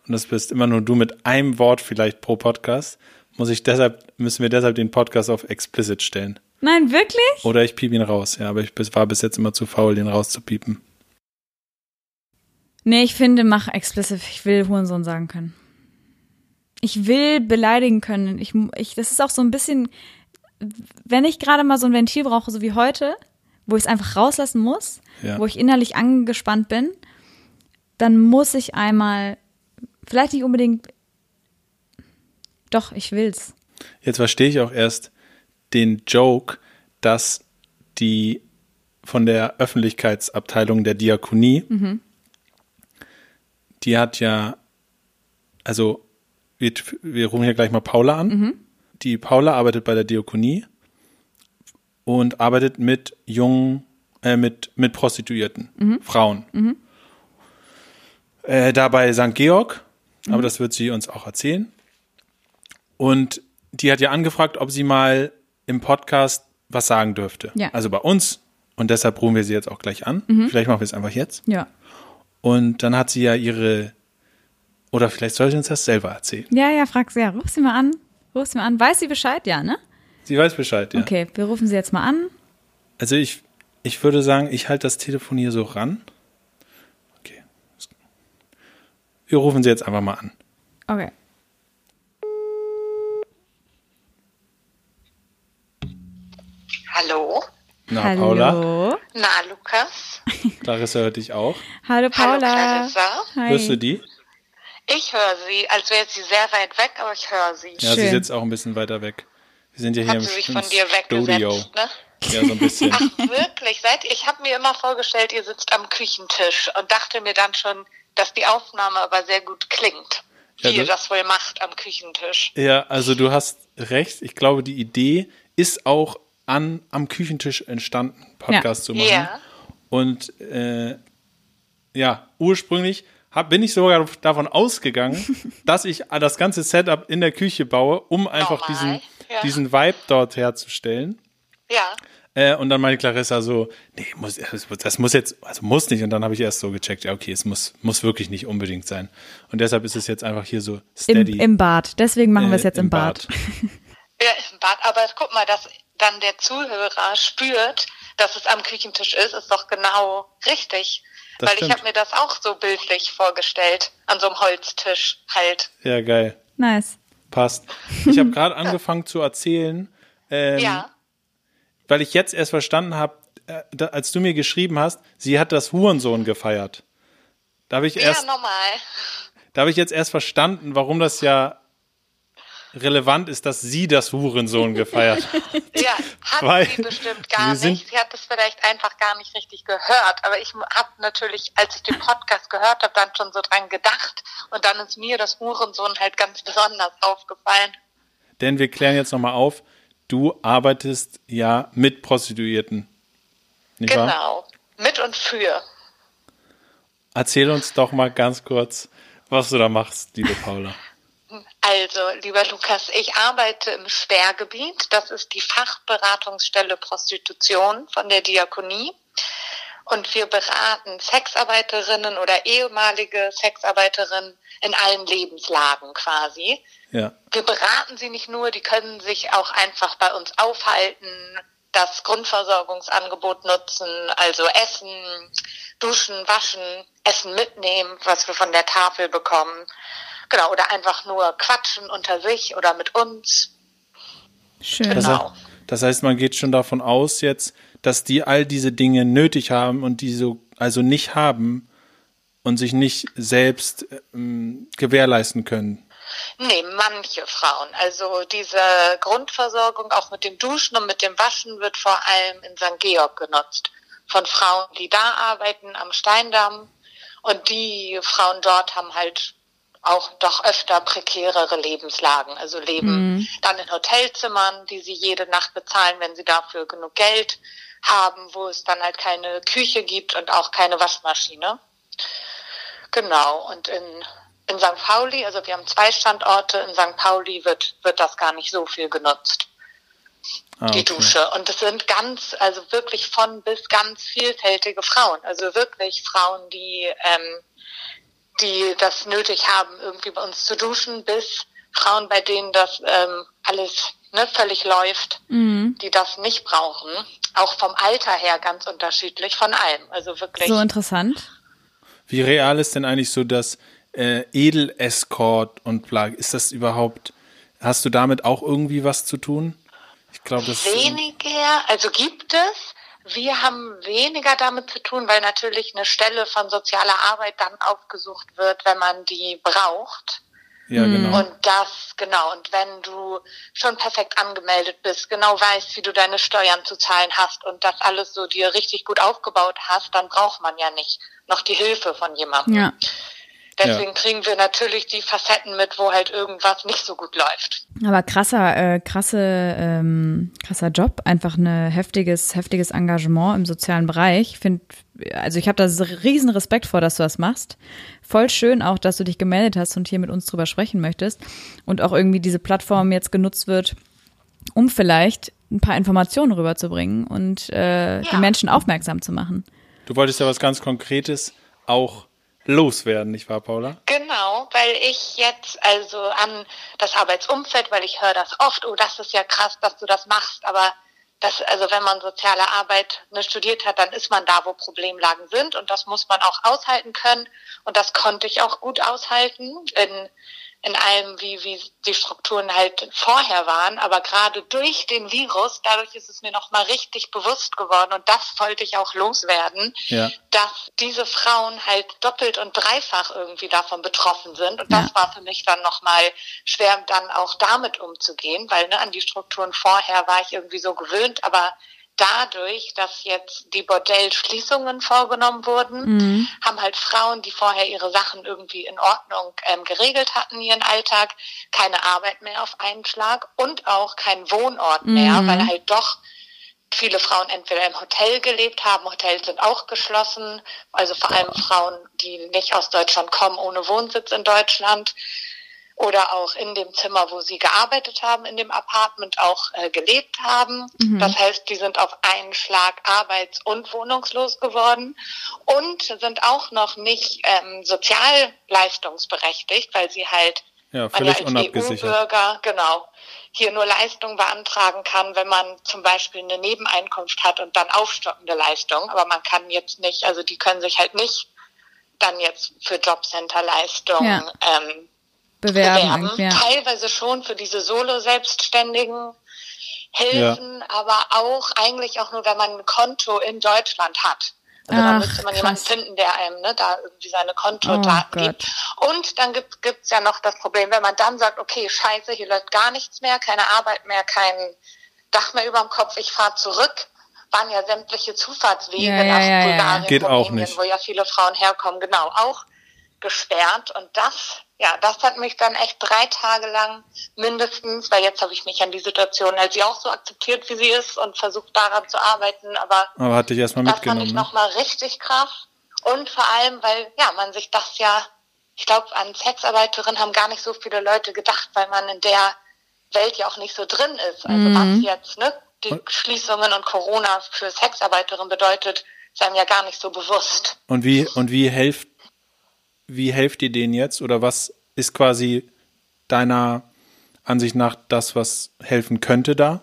und das bist immer nur du mit einem Wort vielleicht pro Podcast, muss ich deshalb, müssen wir deshalb den Podcast auf explicit stellen. Nein, wirklich? Oder ich piep ihn raus, ja, aber ich war bis jetzt immer zu faul, den rauszupiepen. Nee, ich finde, mach explicit. Ich will Hurensohn sagen können. Ich will beleidigen können. Ich, ich, das ist auch so ein bisschen, wenn ich gerade mal so ein Ventil brauche, so wie heute, wo ich es einfach rauslassen muss, Ja. wo ich innerlich angespannt bin, dann muss ich einmal, vielleicht nicht unbedingt, doch, ich will's. Jetzt verstehe ich auch erst den Joke, dass die von der Öffentlichkeitsabteilung der Diakonie, die hat ja, also wir, wir rufen hier gleich mal Paula an. Die Paula arbeitet bei der Diakonie und arbeitet mit jungen, äh, mit, mit Prostituierten, Frauen. Äh, da bei St. Georg, aber das wird sie uns auch erzählen. Und die hat ja angefragt, ob sie mal im Podcast was sagen dürfte. Ja. Also bei uns. Und deshalb rufen wir sie jetzt auch gleich an. Vielleicht machen wir es einfach jetzt. Ja. Und dann hat sie ja ihre, oder vielleicht soll sie uns das selber erzählen. Ja, ja, frag sie, ja, ruf sie mal an. Ruf sie mal an. Weiß sie Bescheid, ja, ne? Sie weiß Bescheid, ja. Okay, wir rufen sie jetzt mal an. Also ich, ich würde sagen, ich halte das Telefon hier so ran. Okay. Wir rufen sie jetzt einfach mal an. Okay. Hallo? Na, Hallo. Paula, Na, Lukas? Clarissa hört dich auch. Hallo, Hallo, Paula. Clarissa. Hi. Hörst du die? Ich höre Sie, als wäre sie sehr weit weg, aber ich höre Sie. Ja, sie Schön. sitzt auch ein bisschen weiter weg. Wir sind ja hier Hat im, sie sich im von dir Studio. ne? Ja, so ein bisschen. Ach, wirklich? Seid, ich habe mir immer vorgestellt, ihr sitzt am Küchentisch und dachte mir dann schon, dass die Aufnahme aber sehr gut klingt. Ja, wie ihr das wohl macht am Küchentisch. Ja, also du hast recht. Ich glaube, die Idee ist auch an, am Küchentisch entstanden, Podcast Ja. zu machen. Ja. Und äh, ja, ursprünglich hab, bin ich sogar davon ausgegangen, dass ich das ganze Setup in der Küche baue, um einfach Normal, diesen, ja. diesen Vibe dort herzustellen. Ja. Äh, und dann meinte Clarissa so, nee, muss, das, muss jetzt, also muss nicht. Und dann habe ich erst so gecheckt, ja, okay, es muss, muss wirklich nicht unbedingt sein. Und deshalb ist es jetzt einfach hier so Im, steady. Im Bad. Deswegen machen wir es äh, jetzt im, Bad. Ja, im Bad. Aber guck mal, dass dann der Zuhörer spürt, dass es am Küchentisch ist, ist doch genau richtig. Das Weil ich stimmt. habe mir das auch so bildlich vorgestellt, an so einem Holztisch halt. Ja, geil. Nice. Passt. Ich habe gerade angefangen zu erzählen, ähm, ja. Weil ich jetzt erst verstanden habe, äh, als du mir geschrieben hast, sie hat das Hurensohn gefeiert. Da habe ich Ja, erst, normal. da habe ich jetzt erst verstanden, warum das ja relevant ist, dass sie das Hurensohn gefeiert hat. Ja, hat Weil sie bestimmt gar sind- nicht. Sie hat es vielleicht einfach gar nicht richtig gehört. Aber ich habe natürlich, als ich den Podcast gehört habe, dann schon so dran gedacht. Und dann ist mir das Hurensohn halt ganz besonders aufgefallen. Denn wir klären jetzt nochmal auf, du arbeitest ja mit Prostituierten. Nicht wahr? Genau. Mit und für. Erzähl uns doch mal ganz kurz, was du da machst, liebe Paula. Also, lieber Lukas, ich arbeite im Sperrgebiet. Das ist die Fachberatungsstelle Prostitution von der Diakonie. Und wir beraten Sexarbeiterinnen oder ehemalige Sexarbeiterinnen in allen Lebenslagen quasi. Ja. Wir beraten sie nicht nur, die können sich auch einfach bei uns aufhalten, das Grundversorgungsangebot nutzen, also Essen, Duschen, Waschen, Essen mitnehmen, was wir von der Tafel bekommen. Genau, oder einfach nur quatschen unter sich oder mit uns. Schön. Das, Genau. das heißt, man geht schon davon aus jetzt, dass die all diese Dinge nötig haben und die so also nicht haben und sich nicht selbst ähm, gewährleisten können. Nee, manche Frauen. Also diese Grundversorgung auch mit dem Duschen und mit dem Waschen wird vor allem in St. Georg genutzt. Von Frauen, die da arbeiten am Steindamm. Und die Frauen dort haben halt auch doch öfter prekärere Lebenslagen. Also leben dann in Hotelzimmern, die sie jede Nacht bezahlen, wenn sie dafür genug Geld haben, wo es dann halt keine Küche gibt und auch keine Waschmaschine. Genau, und in in St. Pauli, also wir haben zwei Standorte, in St. Pauli wird, wird das gar nicht so viel genutzt. Ah, okay. Die Dusche. Und es sind ganz, also wirklich von bis ganz vielfältige Frauen. Also wirklich Frauen, die, ähm, die das nötig haben, irgendwie bei uns zu duschen, bis Frauen, bei denen das ähm, alles ne, völlig läuft, mhm. die das nicht brauchen. Auch vom Alter her ganz unterschiedlich, von allem. Also wirklich. So interessant. Wie real ist denn eigentlich so das äh, Edel-Escort und bla? Ist das überhaupt, hast du damit auch irgendwie was zu tun? Ich glaube, das Weniger, also gibt es. Wir haben weniger damit zu tun, weil natürlich eine Stelle von sozialer Arbeit dann aufgesucht wird, wenn man die braucht. Ja, mhm. genau. Und das, genau. Und wenn du schon perfekt angemeldet bist, genau weißt, wie du deine Steuern zu zahlen hast und das alles so dir richtig gut aufgebaut hast, dann braucht man ja nicht noch die Hilfe von jemandem. Ja. Deswegen ja. kriegen wir natürlich die Facetten mit, wo halt irgendwas nicht so gut läuft. Aber krasser, äh, krasse, ähm, krasser Job, einfach ein heftiges, heftiges Engagement im sozialen Bereich. Ich finde, also ich habe da riesen Respekt vor, dass du das machst. Voll schön auch, dass du dich gemeldet hast und hier mit uns drüber sprechen möchtest und auch irgendwie diese Plattform jetzt genutzt wird, um vielleicht ein paar Informationen rüberzubringen und äh, ja. die Menschen aufmerksam zu machen. Du wolltest ja was ganz Konkretes auch loswerden, nicht wahr, Paula? Genau, weil ich jetzt also an das Arbeitsumfeld, weil ich höre das oft, oh, das ist ja krass, dass du das machst, aber das, also wenn man soziale Arbeit ne, studiert hat, dann ist man da, wo Problemlagen sind. Und das muss man auch aushalten können. Und das konnte ich auch gut aushalten in in allem, wie, wie die Strukturen halt vorher waren. Aber gerade durch den Virus, dadurch ist es mir nochmal richtig bewusst geworden und das wollte ich auch loswerden, ja. dass diese Frauen halt doppelt und dreifach irgendwie davon betroffen sind. Und das ja. war für mich dann nochmal schwer, dann auch damit umzugehen, weil ne, an die Strukturen vorher war ich irgendwie so gewöhnt, aber dadurch, dass jetzt die Bordellschließungen vorgenommen wurden, mhm. haben halt Frauen, die vorher ihre Sachen irgendwie in Ordnung ähm, geregelt hatten, ihren Alltag, keine Arbeit mehr auf einen Schlag und auch keinen Wohnort mehr, mhm. weil halt doch viele Frauen entweder im Hotel gelebt haben, Hotels sind auch geschlossen, also vor allem Frauen, die nicht aus Deutschland kommen, ohne Wohnsitz in Deutschland oder auch in dem Zimmer, wo sie gearbeitet haben, in dem Apartment auch äh, gelebt haben. Mhm. Das heißt, die sind auf einen Schlag arbeits- und wohnungslos geworden und sind auch noch nicht ähm, sozialleistungsberechtigt, weil sie halt ja, völlig man ja als EU-Bürger genau hier nur Leistungen beantragen kann, wenn man zum Beispiel eine Nebeneinkunft hat und dann aufstockende Leistungen. Aber man kann jetzt nicht, also die können sich halt nicht dann jetzt für Jobcenter-Leistungen ja. ähm, bewerben. bewerben. Ja. Teilweise schon für diese Solo-Selbstständigen helfen, ja. aber auch eigentlich auch nur, wenn man ein Konto in Deutschland hat. Also Ach, da müsste man krass. jemanden finden, der einem ne, da irgendwie seine Kontodaten oh, gibt. Und dann gibt es ja noch das Problem, wenn man dann sagt, okay, scheiße, hier läuft gar nichts mehr, keine Arbeit mehr, kein Dach mehr über dem Kopf, ich fahre zurück, waren ja sämtliche Zufahrtswege ja, nach ja, Bulgarien, Geht auch nicht. wo ja viele Frauen herkommen, genau, auch gesperrt. Und das ja, das hat mich dann echt drei Tage lang mindestens, weil jetzt habe ich mich an die Situation als sie auch so akzeptiert, wie sie ist und versucht daran zu arbeiten, aber, aber hatte ich erstmal mitgenommen. Das fand ich ne? nochmal richtig krass und vor allem, weil ja, man sich das ja, ich glaube, an Sexarbeiterin haben gar nicht so viele Leute gedacht, weil man in der Welt ja auch nicht so drin ist. Also mhm. was jetzt, ne, die Schließungen und Corona für Sexarbeiterin bedeutet, ist einem ja gar nicht so bewusst. Und wie, und wie hilft wie helft ihr denen jetzt oder was ist quasi deiner Ansicht nach das, was helfen könnte da?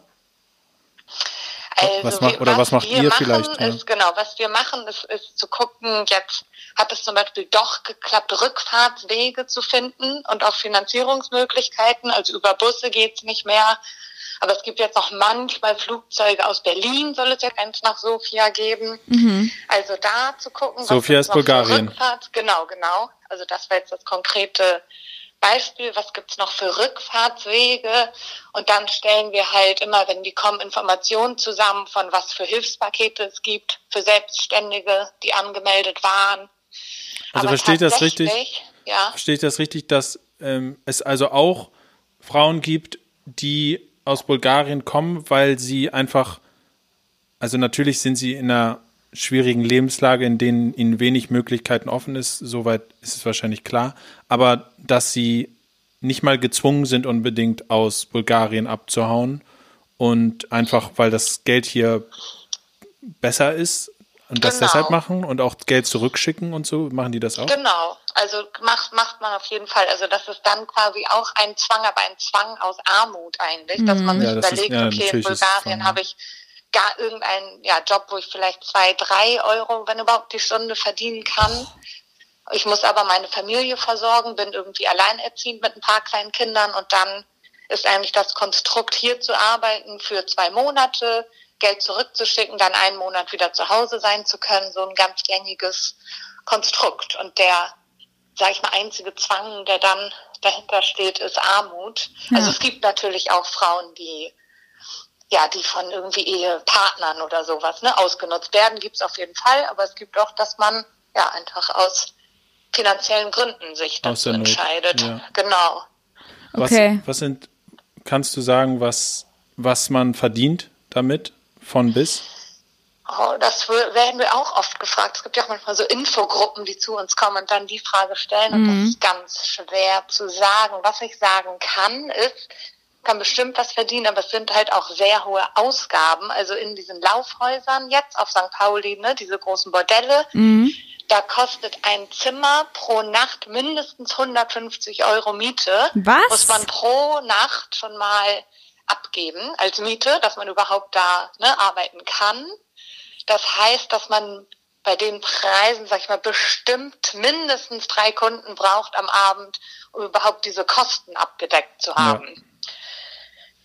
Also was macht, oder was, was macht ihr vielleicht? Ist, ja. Genau, was wir machen, ist, ist zu gucken, jetzt hat es zum Beispiel doch geklappt, Rückfahrtswege zu finden und auch Finanzierungsmöglichkeiten. Also über Busse geht's nicht mehr. Aber es gibt jetzt noch manchmal Flugzeuge aus Berlin, soll es jetzt eins nach Sofia geben. Mhm. Also da zu gucken. Sofia ist Bulgarien. Rückfahrt, genau, genau. Also das war jetzt das konkrete Beispiel, was gibt's noch für Rückfahrtswege? Und dann stellen wir halt immer, wenn die kommen, Informationen zusammen von was für Hilfspakete es gibt für Selbstständige, die angemeldet waren. Also Aber versteht das richtig? Ja. Verstehe ich das richtig, dass ähm, es also auch Frauen gibt, die aus Bulgarien kommen, weil sie einfach, also natürlich sind sie in einer schwierigen Lebenslage, in denen ihnen wenig Möglichkeiten offen ist, soweit ist es wahrscheinlich klar, aber dass sie nicht mal gezwungen sind, unbedingt aus Bulgarien abzuhauen und einfach, weil das Geld hier besser ist und das Genau. deshalb machen und auch Geld zurückschicken und so, machen die das auch? Genau, also macht, macht man auf jeden Fall. Also das ist dann quasi auch ein Zwang, aber ein Zwang aus Armut eigentlich, dass man sich Ja, das ist- überlegt, ja, okay, in ist Bulgarien habe ich gar irgendeinen ja, Job, wo ich vielleicht zwei, drei Euro, wenn überhaupt, die Stunde verdienen kann. Ich muss aber meine Familie versorgen, bin irgendwie alleinerziehend mit ein paar kleinen Kindern und dann ist eigentlich das Konstrukt, hier zu arbeiten für zwei Monate, Geld zurückzuschicken, dann einen Monat wieder zu Hause sein zu können, so ein ganz gängiges Konstrukt. Und der, sag ich mal, einzige Zwang, der dann dahinter steht, ist Armut. Also es gibt natürlich auch Frauen, die ja, die von irgendwie Ehepartnern oder sowas ne, ausgenutzt werden, gibt's auf jeden Fall, aber es gibt auch, dass man ja einfach aus finanziellen Gründen sich dazu entscheidet. ja. Genau. Okay. Was, was sind, kannst du sagen, was, was man verdient damit von bis? Oh, das werden wir auch oft gefragt. Es gibt ja auch manchmal so Infogruppen, die zu uns kommen und dann die Frage stellen. Und das ist ganz schwer zu sagen. Was ich sagen kann, ist, kann bestimmt was verdienen, aber es sind halt auch sehr hohe Ausgaben. Also in diesen Laufhäusern jetzt auf St. Pauli, ne, diese großen Bordelle, da kostet ein Zimmer pro Nacht mindestens 150 Euro Miete. Was? Muss man pro Nacht schon mal abgeben als Miete, dass man überhaupt da ne, arbeiten kann. Das heißt, dass man bei den Preisen, sag ich mal, bestimmt mindestens drei Kunden braucht am Abend, um überhaupt diese Kosten abgedeckt zu haben.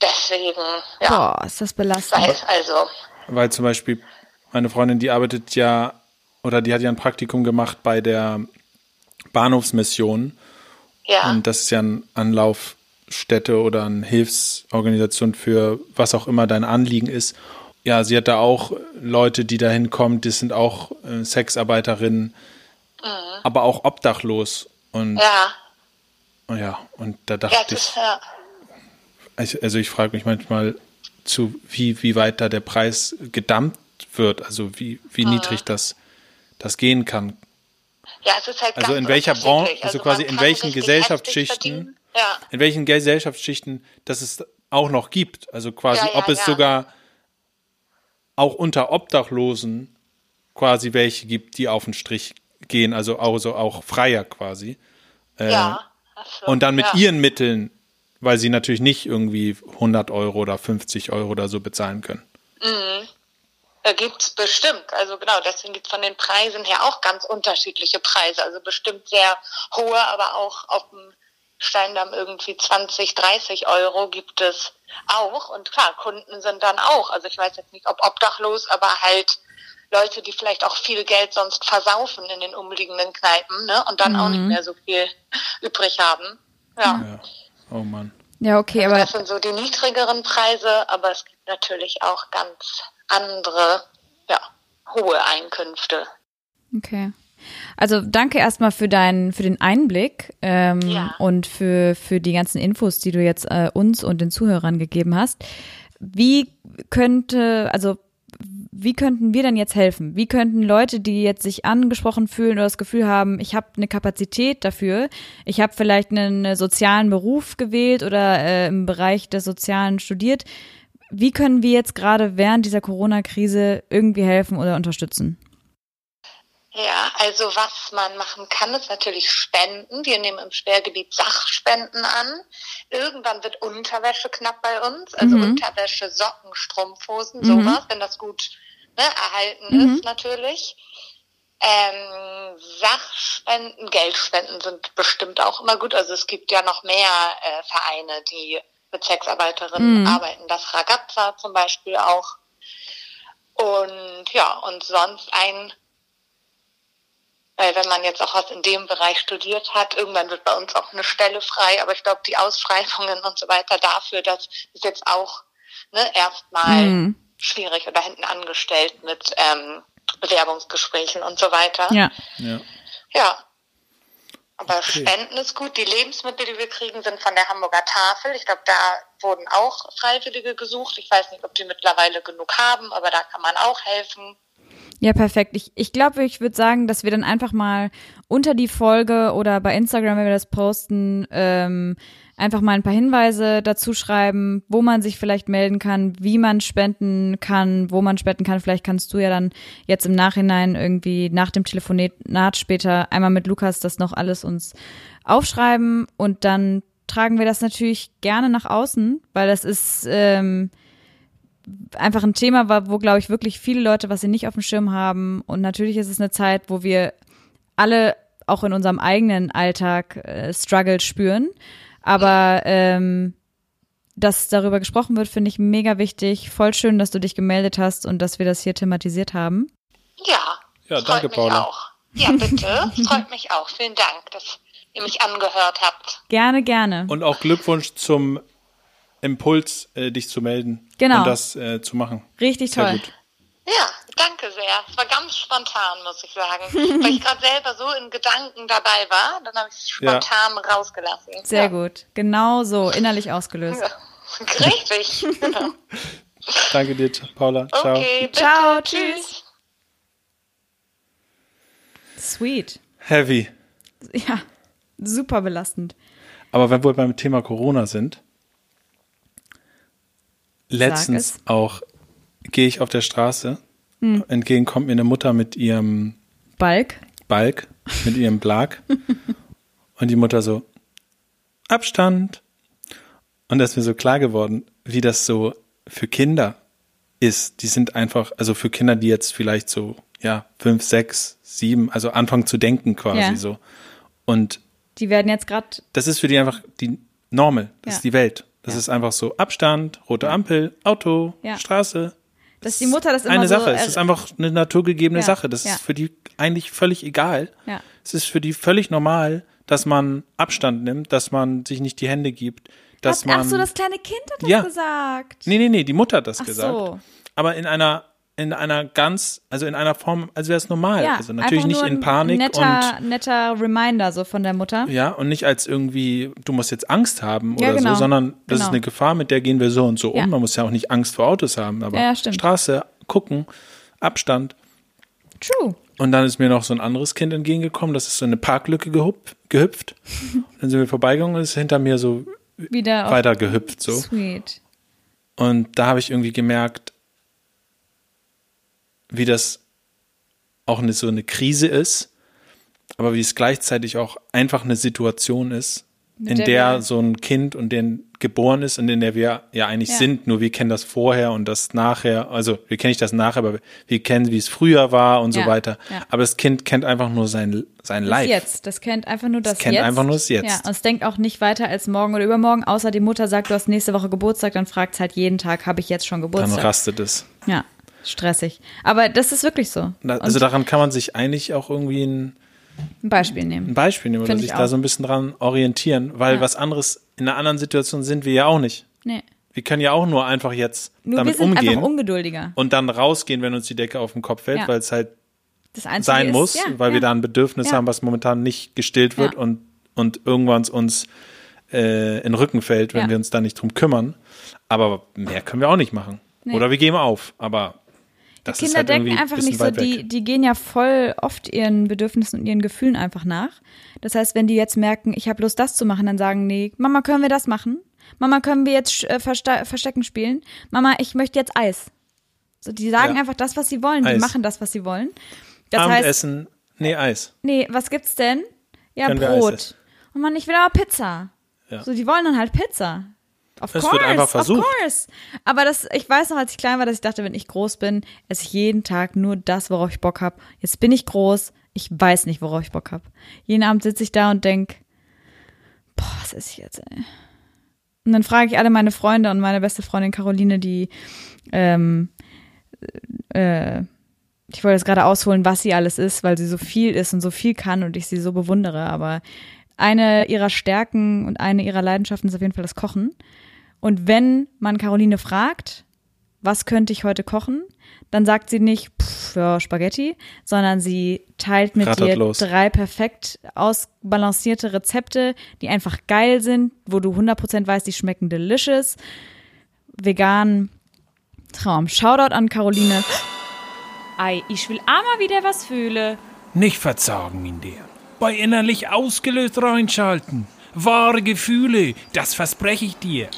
Deswegen, ja, Boah, ist das belastend. weiß also, Weil zum Beispiel meine Freundin, die arbeitet ja, oder die hat ja ein Praktikum gemacht bei der Bahnhofsmission. ja, Und das ist ja eine Anlaufstätte oder eine Hilfsorganisation für was auch immer dein Anliegen ist. Ja, sie hat da auch Leute, die da hinkommen, die sind auch äh, Sexarbeiterinnen, aber auch obdachlos. Und ja, ja, und da ja, dachte ist, ich, ja. also, also ich frage mich manchmal zu, wie, wie weit da der Preis gedammt wird, also wie, wie niedrig das, das gehen kann. Ja, es ist halt Also in welcher. Branche, also quasi man in welchen Gesellschaftsschichten. Ja, in welchen Gesellschaftsschichten das es auch noch gibt. Also quasi, Ja, ja, ob es ja. sogar auch unter Obdachlosen quasi welche gibt, die auf den Strich gehen, also auch, so auch freier quasi. ja. Ach so, Und dann mit ja. ihren Mitteln, weil sie natürlich nicht irgendwie 100 Euro oder 50 Euro oder so bezahlen können. Da gibt's bestimmt, also genau, deswegen gibt's von den Preisen her auch ganz unterschiedliche Preise. Also bestimmt sehr hohe, aber auch auf dem Steindamm irgendwie 20, 30 Euro gibt es auch. Und klar, Kunden sind dann auch, also ich weiß jetzt nicht, ob obdachlos, aber halt Leute, die vielleicht auch viel Geld sonst versaufen in den umliegenden Kneipen, ne? Und dann auch nicht mehr so viel übrig haben. Ja. Ja. Oh Mann. Ja, okay, aber Das sind so die niedrigeren Preise, aber es gibt natürlich auch ganz andere, ja, hohe Einkünfte. Okay. Also danke erstmal für deinen, für den Einblick ähm, Ja. und für, für die ganzen Infos, die du jetzt äh, uns und den Zuhörern gegeben hast. Wie könnte, also wie könnten wir denn jetzt helfen? Wie könnten Leute, die jetzt sich angesprochen fühlen oder das Gefühl haben, ich habe eine Kapazität dafür, ich habe vielleicht einen äh, sozialen Beruf gewählt oder äh, im Bereich des Sozialen studiert, wie können wir jetzt gerade während dieser Corona-Krise irgendwie helfen oder unterstützen? Ja, also was man machen kann, ist natürlich Spenden. Wir nehmen im Sperrgebiet Sachspenden an. Irgendwann wird Unterwäsche knapp bei uns, also Unterwäsche, Socken, Strumpfhosen, sowas, wenn das gut ne, erhalten ist natürlich. Ähm, Sachspenden, Geldspenden sind bestimmt auch immer gut. Also es gibt ja noch mehr äh, Vereine, die mit Sexarbeiterinnen arbeiten. Das Ragazza zum Beispiel auch. Und ja, und sonst ein weil wenn man jetzt auch was in dem Bereich studiert hat, irgendwann wird bei uns auch eine Stelle frei. Aber ich glaube, die Ausschreibungen und so weiter dafür, das ist jetzt auch ne, erstmal Mhm. schwierig oder hinten angestellt mit ähm, Bewerbungsgesprächen und so weiter. Ja. Ja. Ja. Aber Okay. Spenden ist gut. Die Lebensmittel, die wir kriegen, sind von der Hamburger Tafel. Ich glaube, da wurden auch Freiwillige gesucht. Ich weiß nicht, ob die mittlerweile genug haben, aber da kann man auch helfen. Ja, perfekt. Ich, ich glaube, ich würde sagen, dass wir dann einfach mal unter die Folge oder bei Instagram, wenn wir das posten, ähm, einfach mal ein paar Hinweise dazu schreiben, wo man sich vielleicht melden kann, wie man spenden kann, wo man spenden kann. Vielleicht kannst du ja dann jetzt im Nachhinein irgendwie nach dem Telefonat später einmal mit Lukas das noch alles uns aufschreiben und dann tragen wir das natürlich gerne nach außen, weil das ist ähm, einfach ein Thema war, wo, glaube ich, wirklich viele Leute, was sie nicht auf dem Schirm haben. Und natürlich ist es eine Zeit, wo wir alle auch in unserem eigenen Alltag äh, Struggle spüren. Aber ähm, dass darüber gesprochen wird, finde ich mega wichtig. Voll schön, dass du dich gemeldet hast und dass wir das hier thematisiert haben. Ja, Ja, freut danke, mich Paula. auch. Ja, bitte. freut mich auch. Vielen Dank, dass ihr mich angehört habt. Gerne, gerne. Und auch Glückwunsch zum Impuls, äh, dich zu melden. Genau. Und das äh, zu machen. Richtig Sehr toll. gut. Ja, danke sehr. Es war ganz spontan, muss ich sagen. Weil ich gerade selber so in Gedanken dabei war, dann habe ich es Ja. spontan rausgelassen. Sehr ja. gut. Genau so, innerlich ausgelöst. Ja. Richtig. Genau. Danke dir, Paula. Ciao. Okay, bitte. Ciao, tschüss. Sweet. Heavy. Ja, super belastend. Aber wenn wir beim Thema Corona sind, letztens auch gehe ich auf der Straße, entgegen kommt mir eine Mutter mit ihrem Balk. Balk, mit ihrem Blag und die Mutter so, Abstand. Und da ist mir so klar geworden, wie das so für Kinder ist. Die sind einfach, also für Kinder, die jetzt vielleicht so, ja, fünf, sechs, sieben, also anfangen zu denken quasi Ja. so. Und Die werden jetzt gerade. das ist für die einfach die Normal, das Ja. ist die Welt. Das Ja. ist einfach so Abstand, rote Ampel, Auto, Ja. Straße. Dass die Mutter das immer Eine so. Sache, es ist einfach eine naturgegebene Ja. Sache. Das ist für die eigentlich völlig egal. Ja. Es ist für die völlig normal, dass man Abstand nimmt, dass man sich nicht die Hände gibt, dass Hat, man ach so, das kleine Kind hat das gesagt. Nee, nee, nee, die Mutter hat das Ach gesagt. so. Aber in einer in einer ganz, also in einer Form, als wäre es normal. Ja, also natürlich nicht in Panik netter, netter Reminder so von der Mutter. und ja, und nicht als irgendwie, du musst jetzt Angst haben Ja, oder genau. so, sondern das ist Genau. eine Gefahr, mit der gehen wir so und so Ja. um. Man muss ja auch nicht Angst vor Autos haben, aber. Straße, gucken, Abstand. True. Und dann ist mir noch so ein anderes Kind entgegengekommen, das ist so eine Parklücke gehüpft. gehüpft. dann sind wir vorbeigegangen und ist hinter mir so Wieder weiter gehüpft so. Sweet. Und da habe ich irgendwie gemerkt, wie das auch eine, so eine Krise ist, aber wie es gleichzeitig auch einfach eine Situation ist, in der der, so ein Kind und den geboren ist und in der wir ja eigentlich Ja. sind, nur wir kennen das vorher und das nachher, also wir kennen nicht das nachher, aber wir kennen, wie es früher war und so Ja, weiter. ja. Aber das Kind kennt einfach nur sein, sein Das Life. Jetzt. Das kennt einfach nur das, kennt Jetzt. einfach nur das Jetzt. Ja, und es denkt auch nicht weiter als morgen oder übermorgen, außer die Mutter sagt, du hast nächste Woche Geburtstag, dann fragt es halt jeden Tag, habe ich jetzt schon Dann Geburtstag? rastet es. Ja, stressig. Aber das ist wirklich so. Da- Also daran kann man sich eigentlich auch irgendwie ein ein Beispiel nehmen. ein Beispiel nehmen oder sich ich da so ein bisschen dran orientieren, weil Ja. was anderes in einer anderen Situation sind wir ja auch nicht. Nee. Wir können ja auch nur einfach jetzt Nur wir damit sind umgehen einfach ungeduldiger. und dann rausgehen, wenn uns die Decke auf den Kopf fällt, Ja. weil es halt sein ist, muss, ja, weil wir da ein Bedürfnis haben, was momentan nicht gestillt wird und, und irgendwann uns äh, in den Rücken fällt, wenn wir uns da nicht drum kümmern. Aber mehr können wir auch nicht machen. Nee. Oder wir geben auf. Aber das Kinder halt denken ein einfach nicht so, die, die gehen ja voll oft ihren Bedürfnissen und ihren Gefühlen einfach nach. Das heißt, wenn die jetzt merken, ich habe Lust, das zu machen, dann sagen die, Mama, können wir das machen? Mama, können wir jetzt äh, Verste Verstecken spielen? Mama, ich möchte jetzt Eis. So, die sagen Ja. einfach das, was sie wollen. Die Eis. machen das, was sie wollen. Das heißt, Abendessen, nee, Eis. nee, was gibt's denn? Ja, Können Brot. Und man, ich will aber Pizza. Ja. So, die wollen dann halt Pizza. Of Es course, wird einfach versucht. of course. Aber das, ich weiß noch, als ich klein war, dass ich dachte, wenn ich groß bin, esse ich jeden Tag nur das, worauf ich Bock habe. Jetzt bin ich groß, ich weiß nicht, worauf ich Bock habe. Jeden Abend sitze ich da und denk, boah, was esse ich jetzt, ey? Und dann frage ich alle meine Freunde und meine beste Freundin Caroline, die, ähm, äh, ich wollte jetzt gerade ausholen, was sie alles ist, weil sie so viel ist und so viel kann und ich sie so bewundere. Aber eine ihrer Stärken und eine ihrer Leidenschaften ist auf jeden Fall das Kochen. Und wenn man Caroline fragt, was könnte ich heute kochen, dann sagt sie nicht, pff, ja, Spaghetti, sondern sie teilt mit Rattert dir los. drei perfekt ausbalancierte Rezepte, die einfach geil sind, wo du 100% weißt, die schmecken delicious. Vegan, Traum. Shoutout an Caroline. Ei, ich will einmal wieder was fühlen. Nicht verzagen in dir. Bei innerlich ausgelöst reinschalten. Wahre Gefühle, das verspreche ich dir.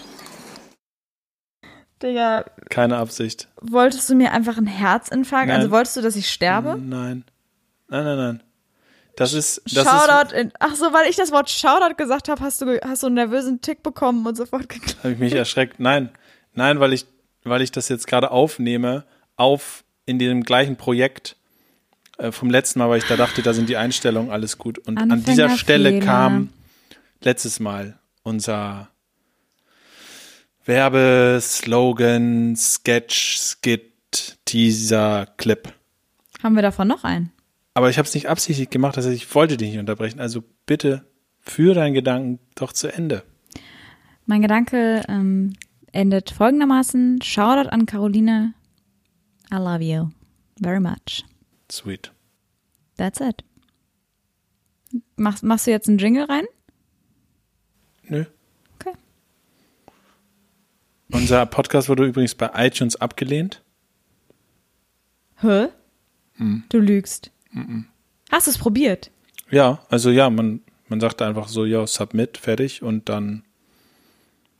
Digga, Keine Absicht. wolltest du mir einfach einen Herzinfarkt? Nein. Also wolltest du, dass ich sterbe? Nein. Nein, nein, nein. Das ist. Das Shoutout. In, ach so, weil ich das Wort Shoutout gesagt habe, hast du, hast du einen nervösen Tick bekommen und sofort geklappt. Habe ich mich erschreckt. Nein. Nein, weil ich, weil ich das jetzt gerade aufnehme, auf in dem gleichen Projekt äh, vom letzten Mal, weil ich da dachte, da sind die Einstellungen alles gut. Und an dieser Stelle Anfängerfehler. kam letztes Mal unser Werbeslogan, Sketch, Skit, Teaser, Clip. Haben wir davon noch einen? Aber ich habe es nicht absichtlich gemacht, also ich wollte dich nicht unterbrechen. Also bitte führ deinen Gedanken doch zu Ende. Mein Gedanke ähm, endet folgendermaßen. Shoutout an Caroline. I love you very much. Sweet. That's it. Machst, machst du jetzt einen Jingle rein? Nö. Unser Podcast wurde übrigens bei iTunes abgelehnt. Hä? Hm. Du lügst. Hast du es probiert? Ja, also ja, man, man sagte einfach so, ja, submit, fertig und dann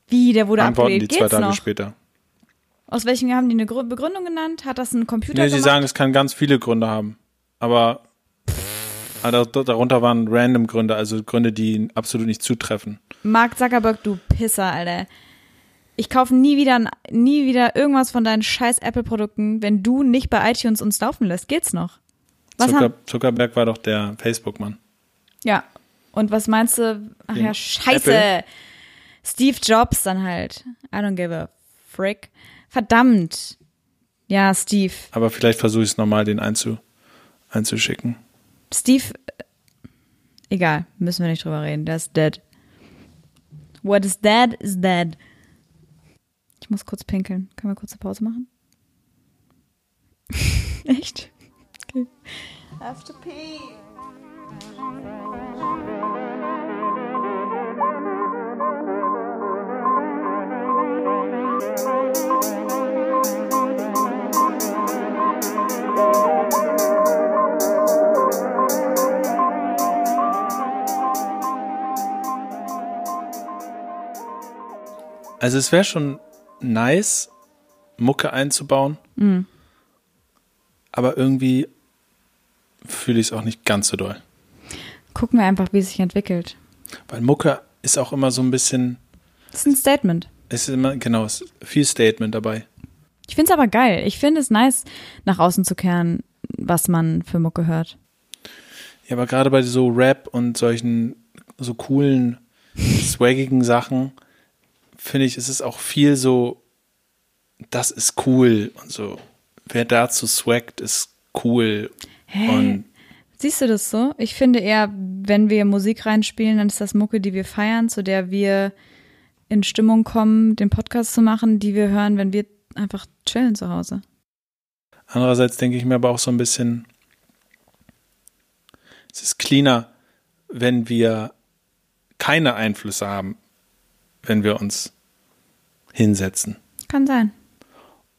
Wie, der wurde antworten die abgelehnt. zwei Geht's Tage noch? später. Aus welchen haben die eine Grü- Begründung genannt? Hat das ein Computer Nee, sie gemacht? sagen, es kann ganz viele Gründe haben. Aber da- darunter waren random Gründe, also Gründe, die absolut nicht zutreffen. Mark Zuckerberg, du Pisser, Alter. Ich kaufe nie wieder, nie wieder irgendwas von deinen scheiß Apple-Produkten, wenn du nicht bei iTunes uns laufen lässt. Geht's noch? Was Zucker, Zuckerberg war doch der Facebook-Mann. ja. Und was meinst du? Ach Den ja, scheiße. Apple? Steve Jobs dann halt. I don't give a frick. Verdammt. Ja, Steve. Aber vielleicht versuche ich es nochmal, den einzu, einzuschicken. Steve, egal, müssen wir nicht drüber reden. Der ist dead. What is dead is dead. Ich muss kurz pinkeln. Können wir kurz eine Pause machen? Echt? Okay. I have to pee. Also es wäre schon nice, Mucke einzubauen. Mhm. Aber irgendwie fühle ich es auch nicht ganz so doll. Gucken wir einfach, wie es sich entwickelt. Weil Mucke ist auch immer so ein bisschen, Das ist ein Statement. es ist immer, genau, es ist viel Statement dabei. Ich finde es aber geil. Ich finde es nice, nach außen zu kehren, was man für Mucke hört. Ja, aber gerade bei so Rap und solchen so coolen, swaggigen Sachen, finde ich, ist es auch viel so, das ist cool und so. Wer dazu swaggt, ist cool. Und Siehst du das so? Ich finde eher, wenn wir Musik reinspielen, dann ist das Mucke, die wir feiern, zu der wir in Stimmung kommen, den Podcast zu machen, die wir hören, wenn wir einfach chillen zu Hause. andererseits denke ich mir aber auch so ein bisschen, es ist cleaner, wenn wir keine Einflüsse haben, wenn wir uns hinsetzen. Kann sein.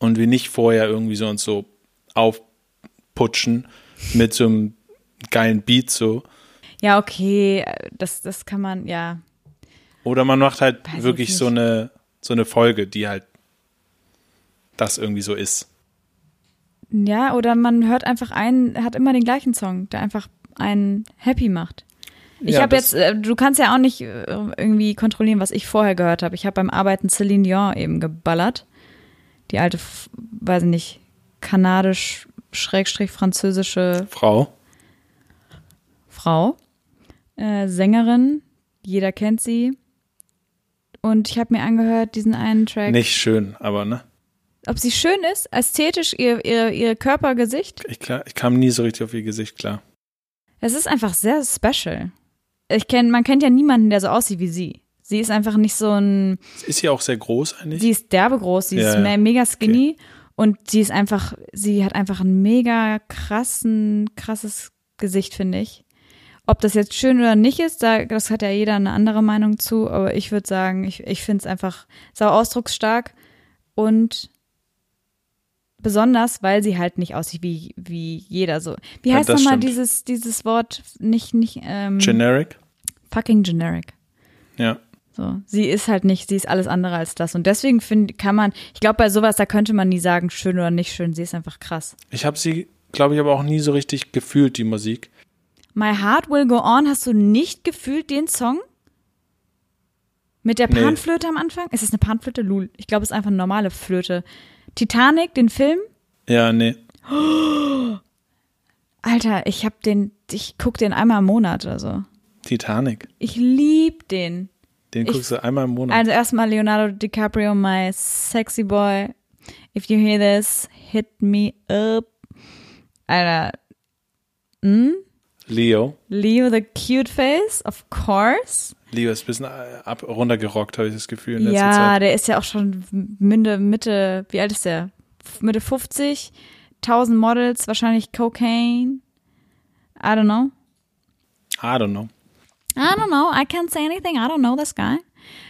und wir nicht vorher irgendwie so uns so aufputschen mit so einem geilen Beat so. Ja, okay, das, das kann man, ja. Oder man macht halt Weiß wirklich so eine, so eine Folge, die halt das irgendwie so ist. Ja, oder man hört einfach einen, hat immer den gleichen Song, der einfach einen happy macht. Ich Ja, habe jetzt, äh, du kannst ja auch nicht äh, irgendwie kontrollieren, was ich vorher gehört habe. Ich habe beim Arbeiten Celine Dion eben geballert. Die alte, weiß ich nicht, kanadisch, schrägstrich französische Frau. Frau, äh, Sängerin, jeder kennt sie. Und ich habe mir angehört, diesen einen Track. Nicht schön, aber ne? Ob sie schön ist, ästhetisch, ihr, ihr, ihr Körpergesicht. Ich, klar- ich kam nie so richtig auf ihr Gesicht klar. Es ist einfach sehr special. Ich kenn, man kennt ja niemanden, der so aussieht wie sie. Sie ist einfach nicht so ein, Ist sie auch sehr groß eigentlich? sie ist derbe groß, sie Ja, ist ja. me mega skinny und sie ist einfach, sie hat einfach ein mega krassen, krasses Gesicht, finde ich. Ob das jetzt schön oder nicht ist, da, das hat ja jeder eine andere Meinung zu, aber ich würde sagen, ich, ich finde es einfach sau ausdrucksstark und besonders, weil sie halt nicht aussieht wie, wie jeder so. Wie Ja, heißt das nochmal dieses, dieses Wort? Nicht, nicht, ähm, Generic? fucking generic. Ja. So, sie ist halt nicht, sie ist alles andere als das. Und deswegen finde, kann man, ich glaube, bei sowas, da könnte man nie sagen, schön oder nicht schön. Sie ist einfach krass. Ich habe sie, glaube ich, aber auch nie so richtig gefühlt, die Musik. My Heart Will Go On, hast du nicht gefühlt den Song? Mit der Nee. Panflöte am Anfang? Ist es eine Panflöte? Lul. Ich glaube, es ist einfach eine normale Flöte. Titanic, den Film? Ja, nee. Alter, ich hab den, ich guck den einmal im Monat oder so. Titanic. Ich lieb den. Den Ich- guckst du einmal im Monat. Also erstmal Leonardo DiCaprio, my sexy boy. If you hear this, hit me up. Alter. Hm? Leo. Leo the cute face, of course. Leo ist ein bisschen äh, ab, runtergerockt, habe ich das Gefühl in letzter Ja, Zeit. der ist ja auch schon Mitte, Mitte, wie alt ist der? Mitte 50, 1000 Models, wahrscheinlich Cocaine. I don't know. I don't know. I don't know, I can't say anything, I don't know this guy.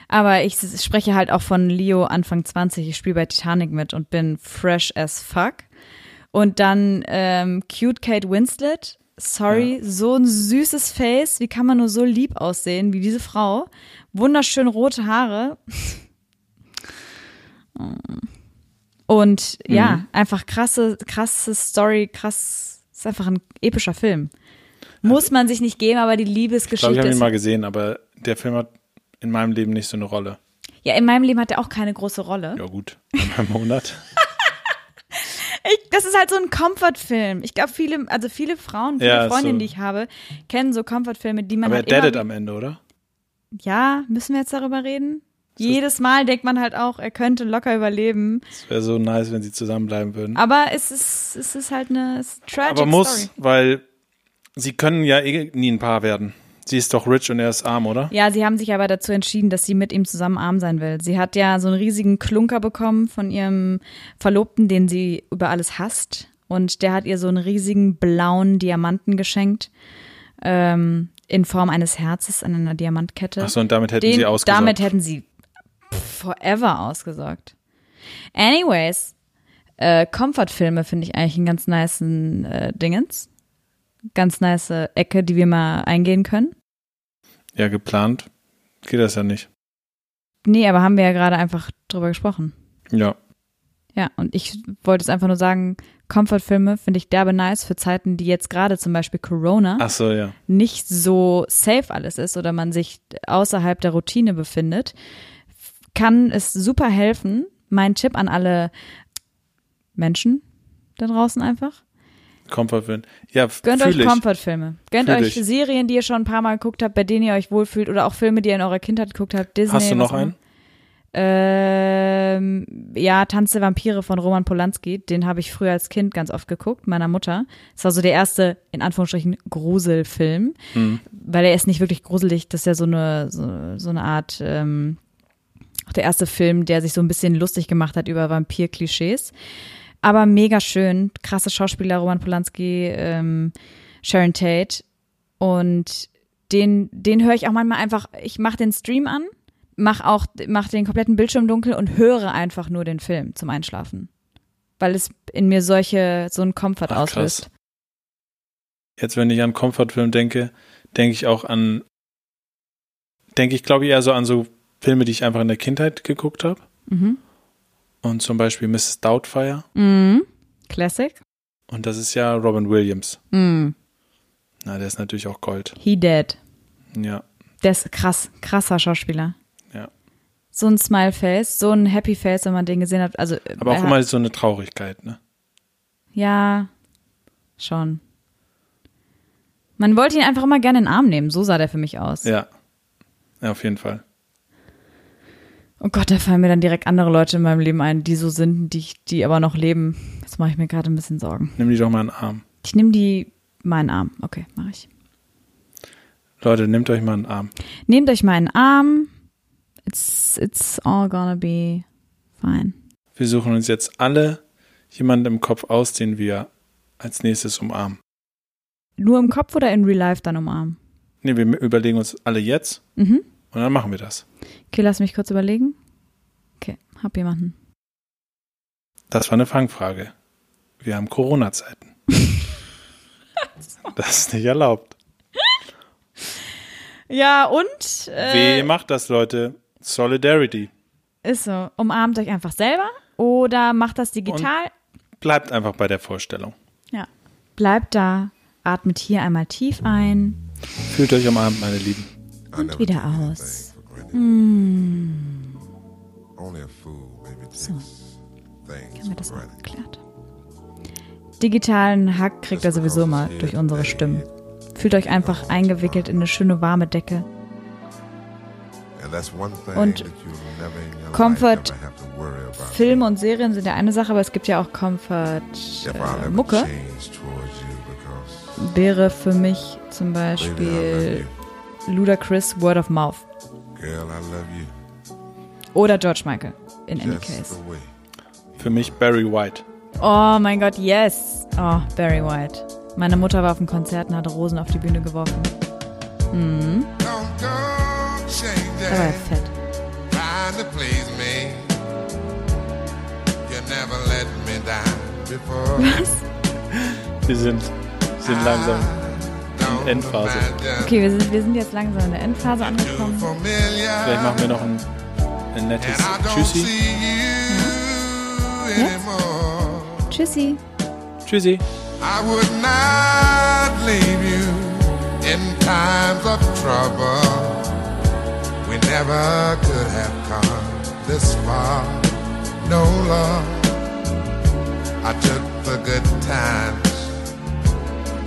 Aber ich spreche halt auch von Leo Anfang 20. Ich spiele bei Titanic mit und bin fresh as fuck. Und dann ähm, Cute Kate Winslet. Sorry, so ein süßes Face. Wie kann man nur so lieb aussehen wie diese Frau? Wunderschön rote Haare. Und ja, einfach krasse, krasse Story, krass. Ist einfach ein epischer Film. Muss man sich nicht geben, aber die Ich glaube, Liebesgeschichte ich habe ihn mal gesehen, aber der Film hat in meinem Leben nicht so eine Rolle. Ja, in meinem Leben hat er auch keine große Rolle. Ja gut, einmal im Monat. Ich, das ist halt so ein Comfort-Film. Ich glaube, viele, also viele Frauen, viele Ja, Freundinnen, so. die ich habe, kennen so Comfort-Filme, die man Aber er halt immer. daddet am Ende, oder? Ja, müssen wir jetzt darüber reden? Jedes Mal denkt man halt auch, er könnte locker überleben. Es wäre so nice, wenn sie zusammenbleiben würden. Aber es ist, es ist halt eine es ist tragic Aber muss, Story. weil sie können ja eh nie ein Paar werden. Sie ist doch rich und er ist arm, oder? Ja, sie haben sich aber dazu entschieden, dass sie mit ihm zusammen arm sein will. Sie hat ja so einen riesigen Klunker bekommen von ihrem Verlobten, den sie über alles hasst. Und der hat ihr so einen riesigen blauen Diamanten geschenkt. Ähm, in Form eines Herzes an einer Diamantkette. Achso, und damit hätten Den, sie ausgesorgt. damit hätten sie forever ausgesorgt. Anyways, äh, Comfort-Filme finde ich eigentlich einen ganz niceen äh, Dingens. Ganz nice Ecke, die wir mal eingehen können. Ja, geplant geht das ja nicht. Nee, aber haben wir ja gerade einfach drüber gesprochen. Ja. Ja, und ich wollte es einfach nur sagen, Comfort-Filme finde ich derbe nice für Zeiten, die jetzt gerade zum Beispiel Corona Ach so, ja. nicht so safe alles ist oder man sich außerhalb der Routine befindet, kann es super helfen. Mein Tipp an alle Menschen da draußen einfach. Comfortfilm. Ja, Gönnt euch. Comfort-Filme. Gönnt Fühl euch ich. Serien, die ihr schon ein paar Mal geguckt habt, bei denen ihr euch wohlfühlt oder auch Filme, die ihr in eurer Kindheit geguckt habt. Disney. Hast du noch einen? Ähm, ja, Tanz der Vampire von Roman Polanski. Den habe ich früher als Kind ganz oft geguckt, meiner Mutter. Das war so der erste, in Anführungsstrichen, Gruselfilm. Mhm. Weil er ist nicht wirklich gruselig. Das ist ja so eine, so, so eine Art, ähm, auch der erste Film, der sich so ein bisschen lustig gemacht hat über Vampir-Klischees. Aber mega schön. Krasse Schauspieler, Roman Polanski, ähm, Sharon Tate. Und den, den höre ich auch manchmal einfach, ich mache den Stream an, mach auch, mach den kompletten Bildschirm dunkel und höre einfach nur den Film zum Einschlafen. Weil es in mir solche, so einen Komfort Ach, krass. auslöst. Jetzt, wenn ich an Comfortfilm denke, denke ich auch an, denke ich, glaube ich, eher so an so Filme, die ich einfach in der Kindheit geguckt habe. Mhm. Und zum Beispiel Mrs. Doubtfire. Mhm. Classic. Und das ist ja Robin Williams. Mhm. Na, der ist natürlich auch Gold. He dead. Ja. Der ist krass, krasser Schauspieler. Ja. So ein Smile-Face, so ein Happy-Face, wenn man den gesehen hat. Also, Aber auch er- immer so eine Traurigkeit, ne? Ja, schon. Man wollte ihn einfach immer gerne in den Arm nehmen. So sah der für mich aus. Ja. Ja, auf jeden Fall. Oh Gott, da fallen mir dann direkt andere Leute in meinem Leben ein, die so sind, die, die aber noch leben. Jetzt mache ich mir gerade ein bisschen Sorgen. Nimm die doch mal in den Arm. Ich nehme die meinen Arm. Okay, mache ich. Leute, nehmt euch mal in den Arm. Nehmt euch meinen Arm. It's, it's all gonna be fine. Wir suchen uns jetzt alle jemanden im Kopf aus, den wir als nächstes umarmen. Nur im Kopf oder in Real Life dann umarmen? Nee, wir überlegen uns alle jetzt Mhm. Und dann machen wir das. Okay, lass mich kurz überlegen. Okay, hab jemanden. Das war eine Fangfrage. Wir haben Corona-Zeiten. das ist nicht erlaubt. Ja, und äh, Wer macht das, Leute? Solidarity. ist so. Umarmt euch einfach selber oder macht das digital. Bleibt einfach bei der Vorstellung. ja. Bleibt da, atmet hier einmal tief ein Fühlt euch umarmt, meine Lieben. Und wieder aus. Takes So. Haben wir das granted. geklärt? Digitalen Hack kriegt er sowieso mal durch unsere Stimmen. Fühlt euch einfach eingewickelt in eine schöne warme Decke. Und Comfort. Filme und Serien sind ja eine Sache, aber es gibt ja auch Comfort äh, Mucke. Wäre für mich zum Beispiel Ludacris Word of Mouth. Girl, I love you. oder George Michael in any Just case. the way. Für mich Barry White. Oh mein Gott, yes. Oh, Barry White. Meine Mutter war auf dem Konzert und hat Rosen auf die Bühne geworfen. Don't go Da war er fett. trying to please me. You never let me down before. Wir sind, sind langsam. Endphase. Okay, wir sind, wir sind jetzt langsam in der Endphase angekommen. Vielleicht machen wir noch ein, ein nettes Tschüssi. anymore. Tschüssi. Tschüssi. I would not leave you in times of trouble. We never could have come this far. No love. I took the good times.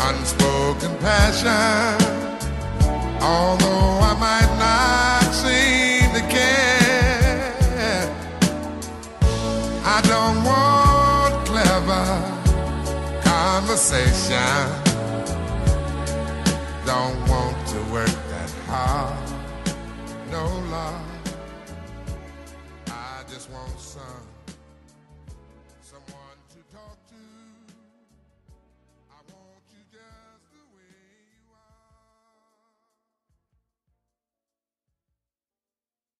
unspoken passion. Although I might not seem to care, I don't want clever conversation. Don't want to work that hard.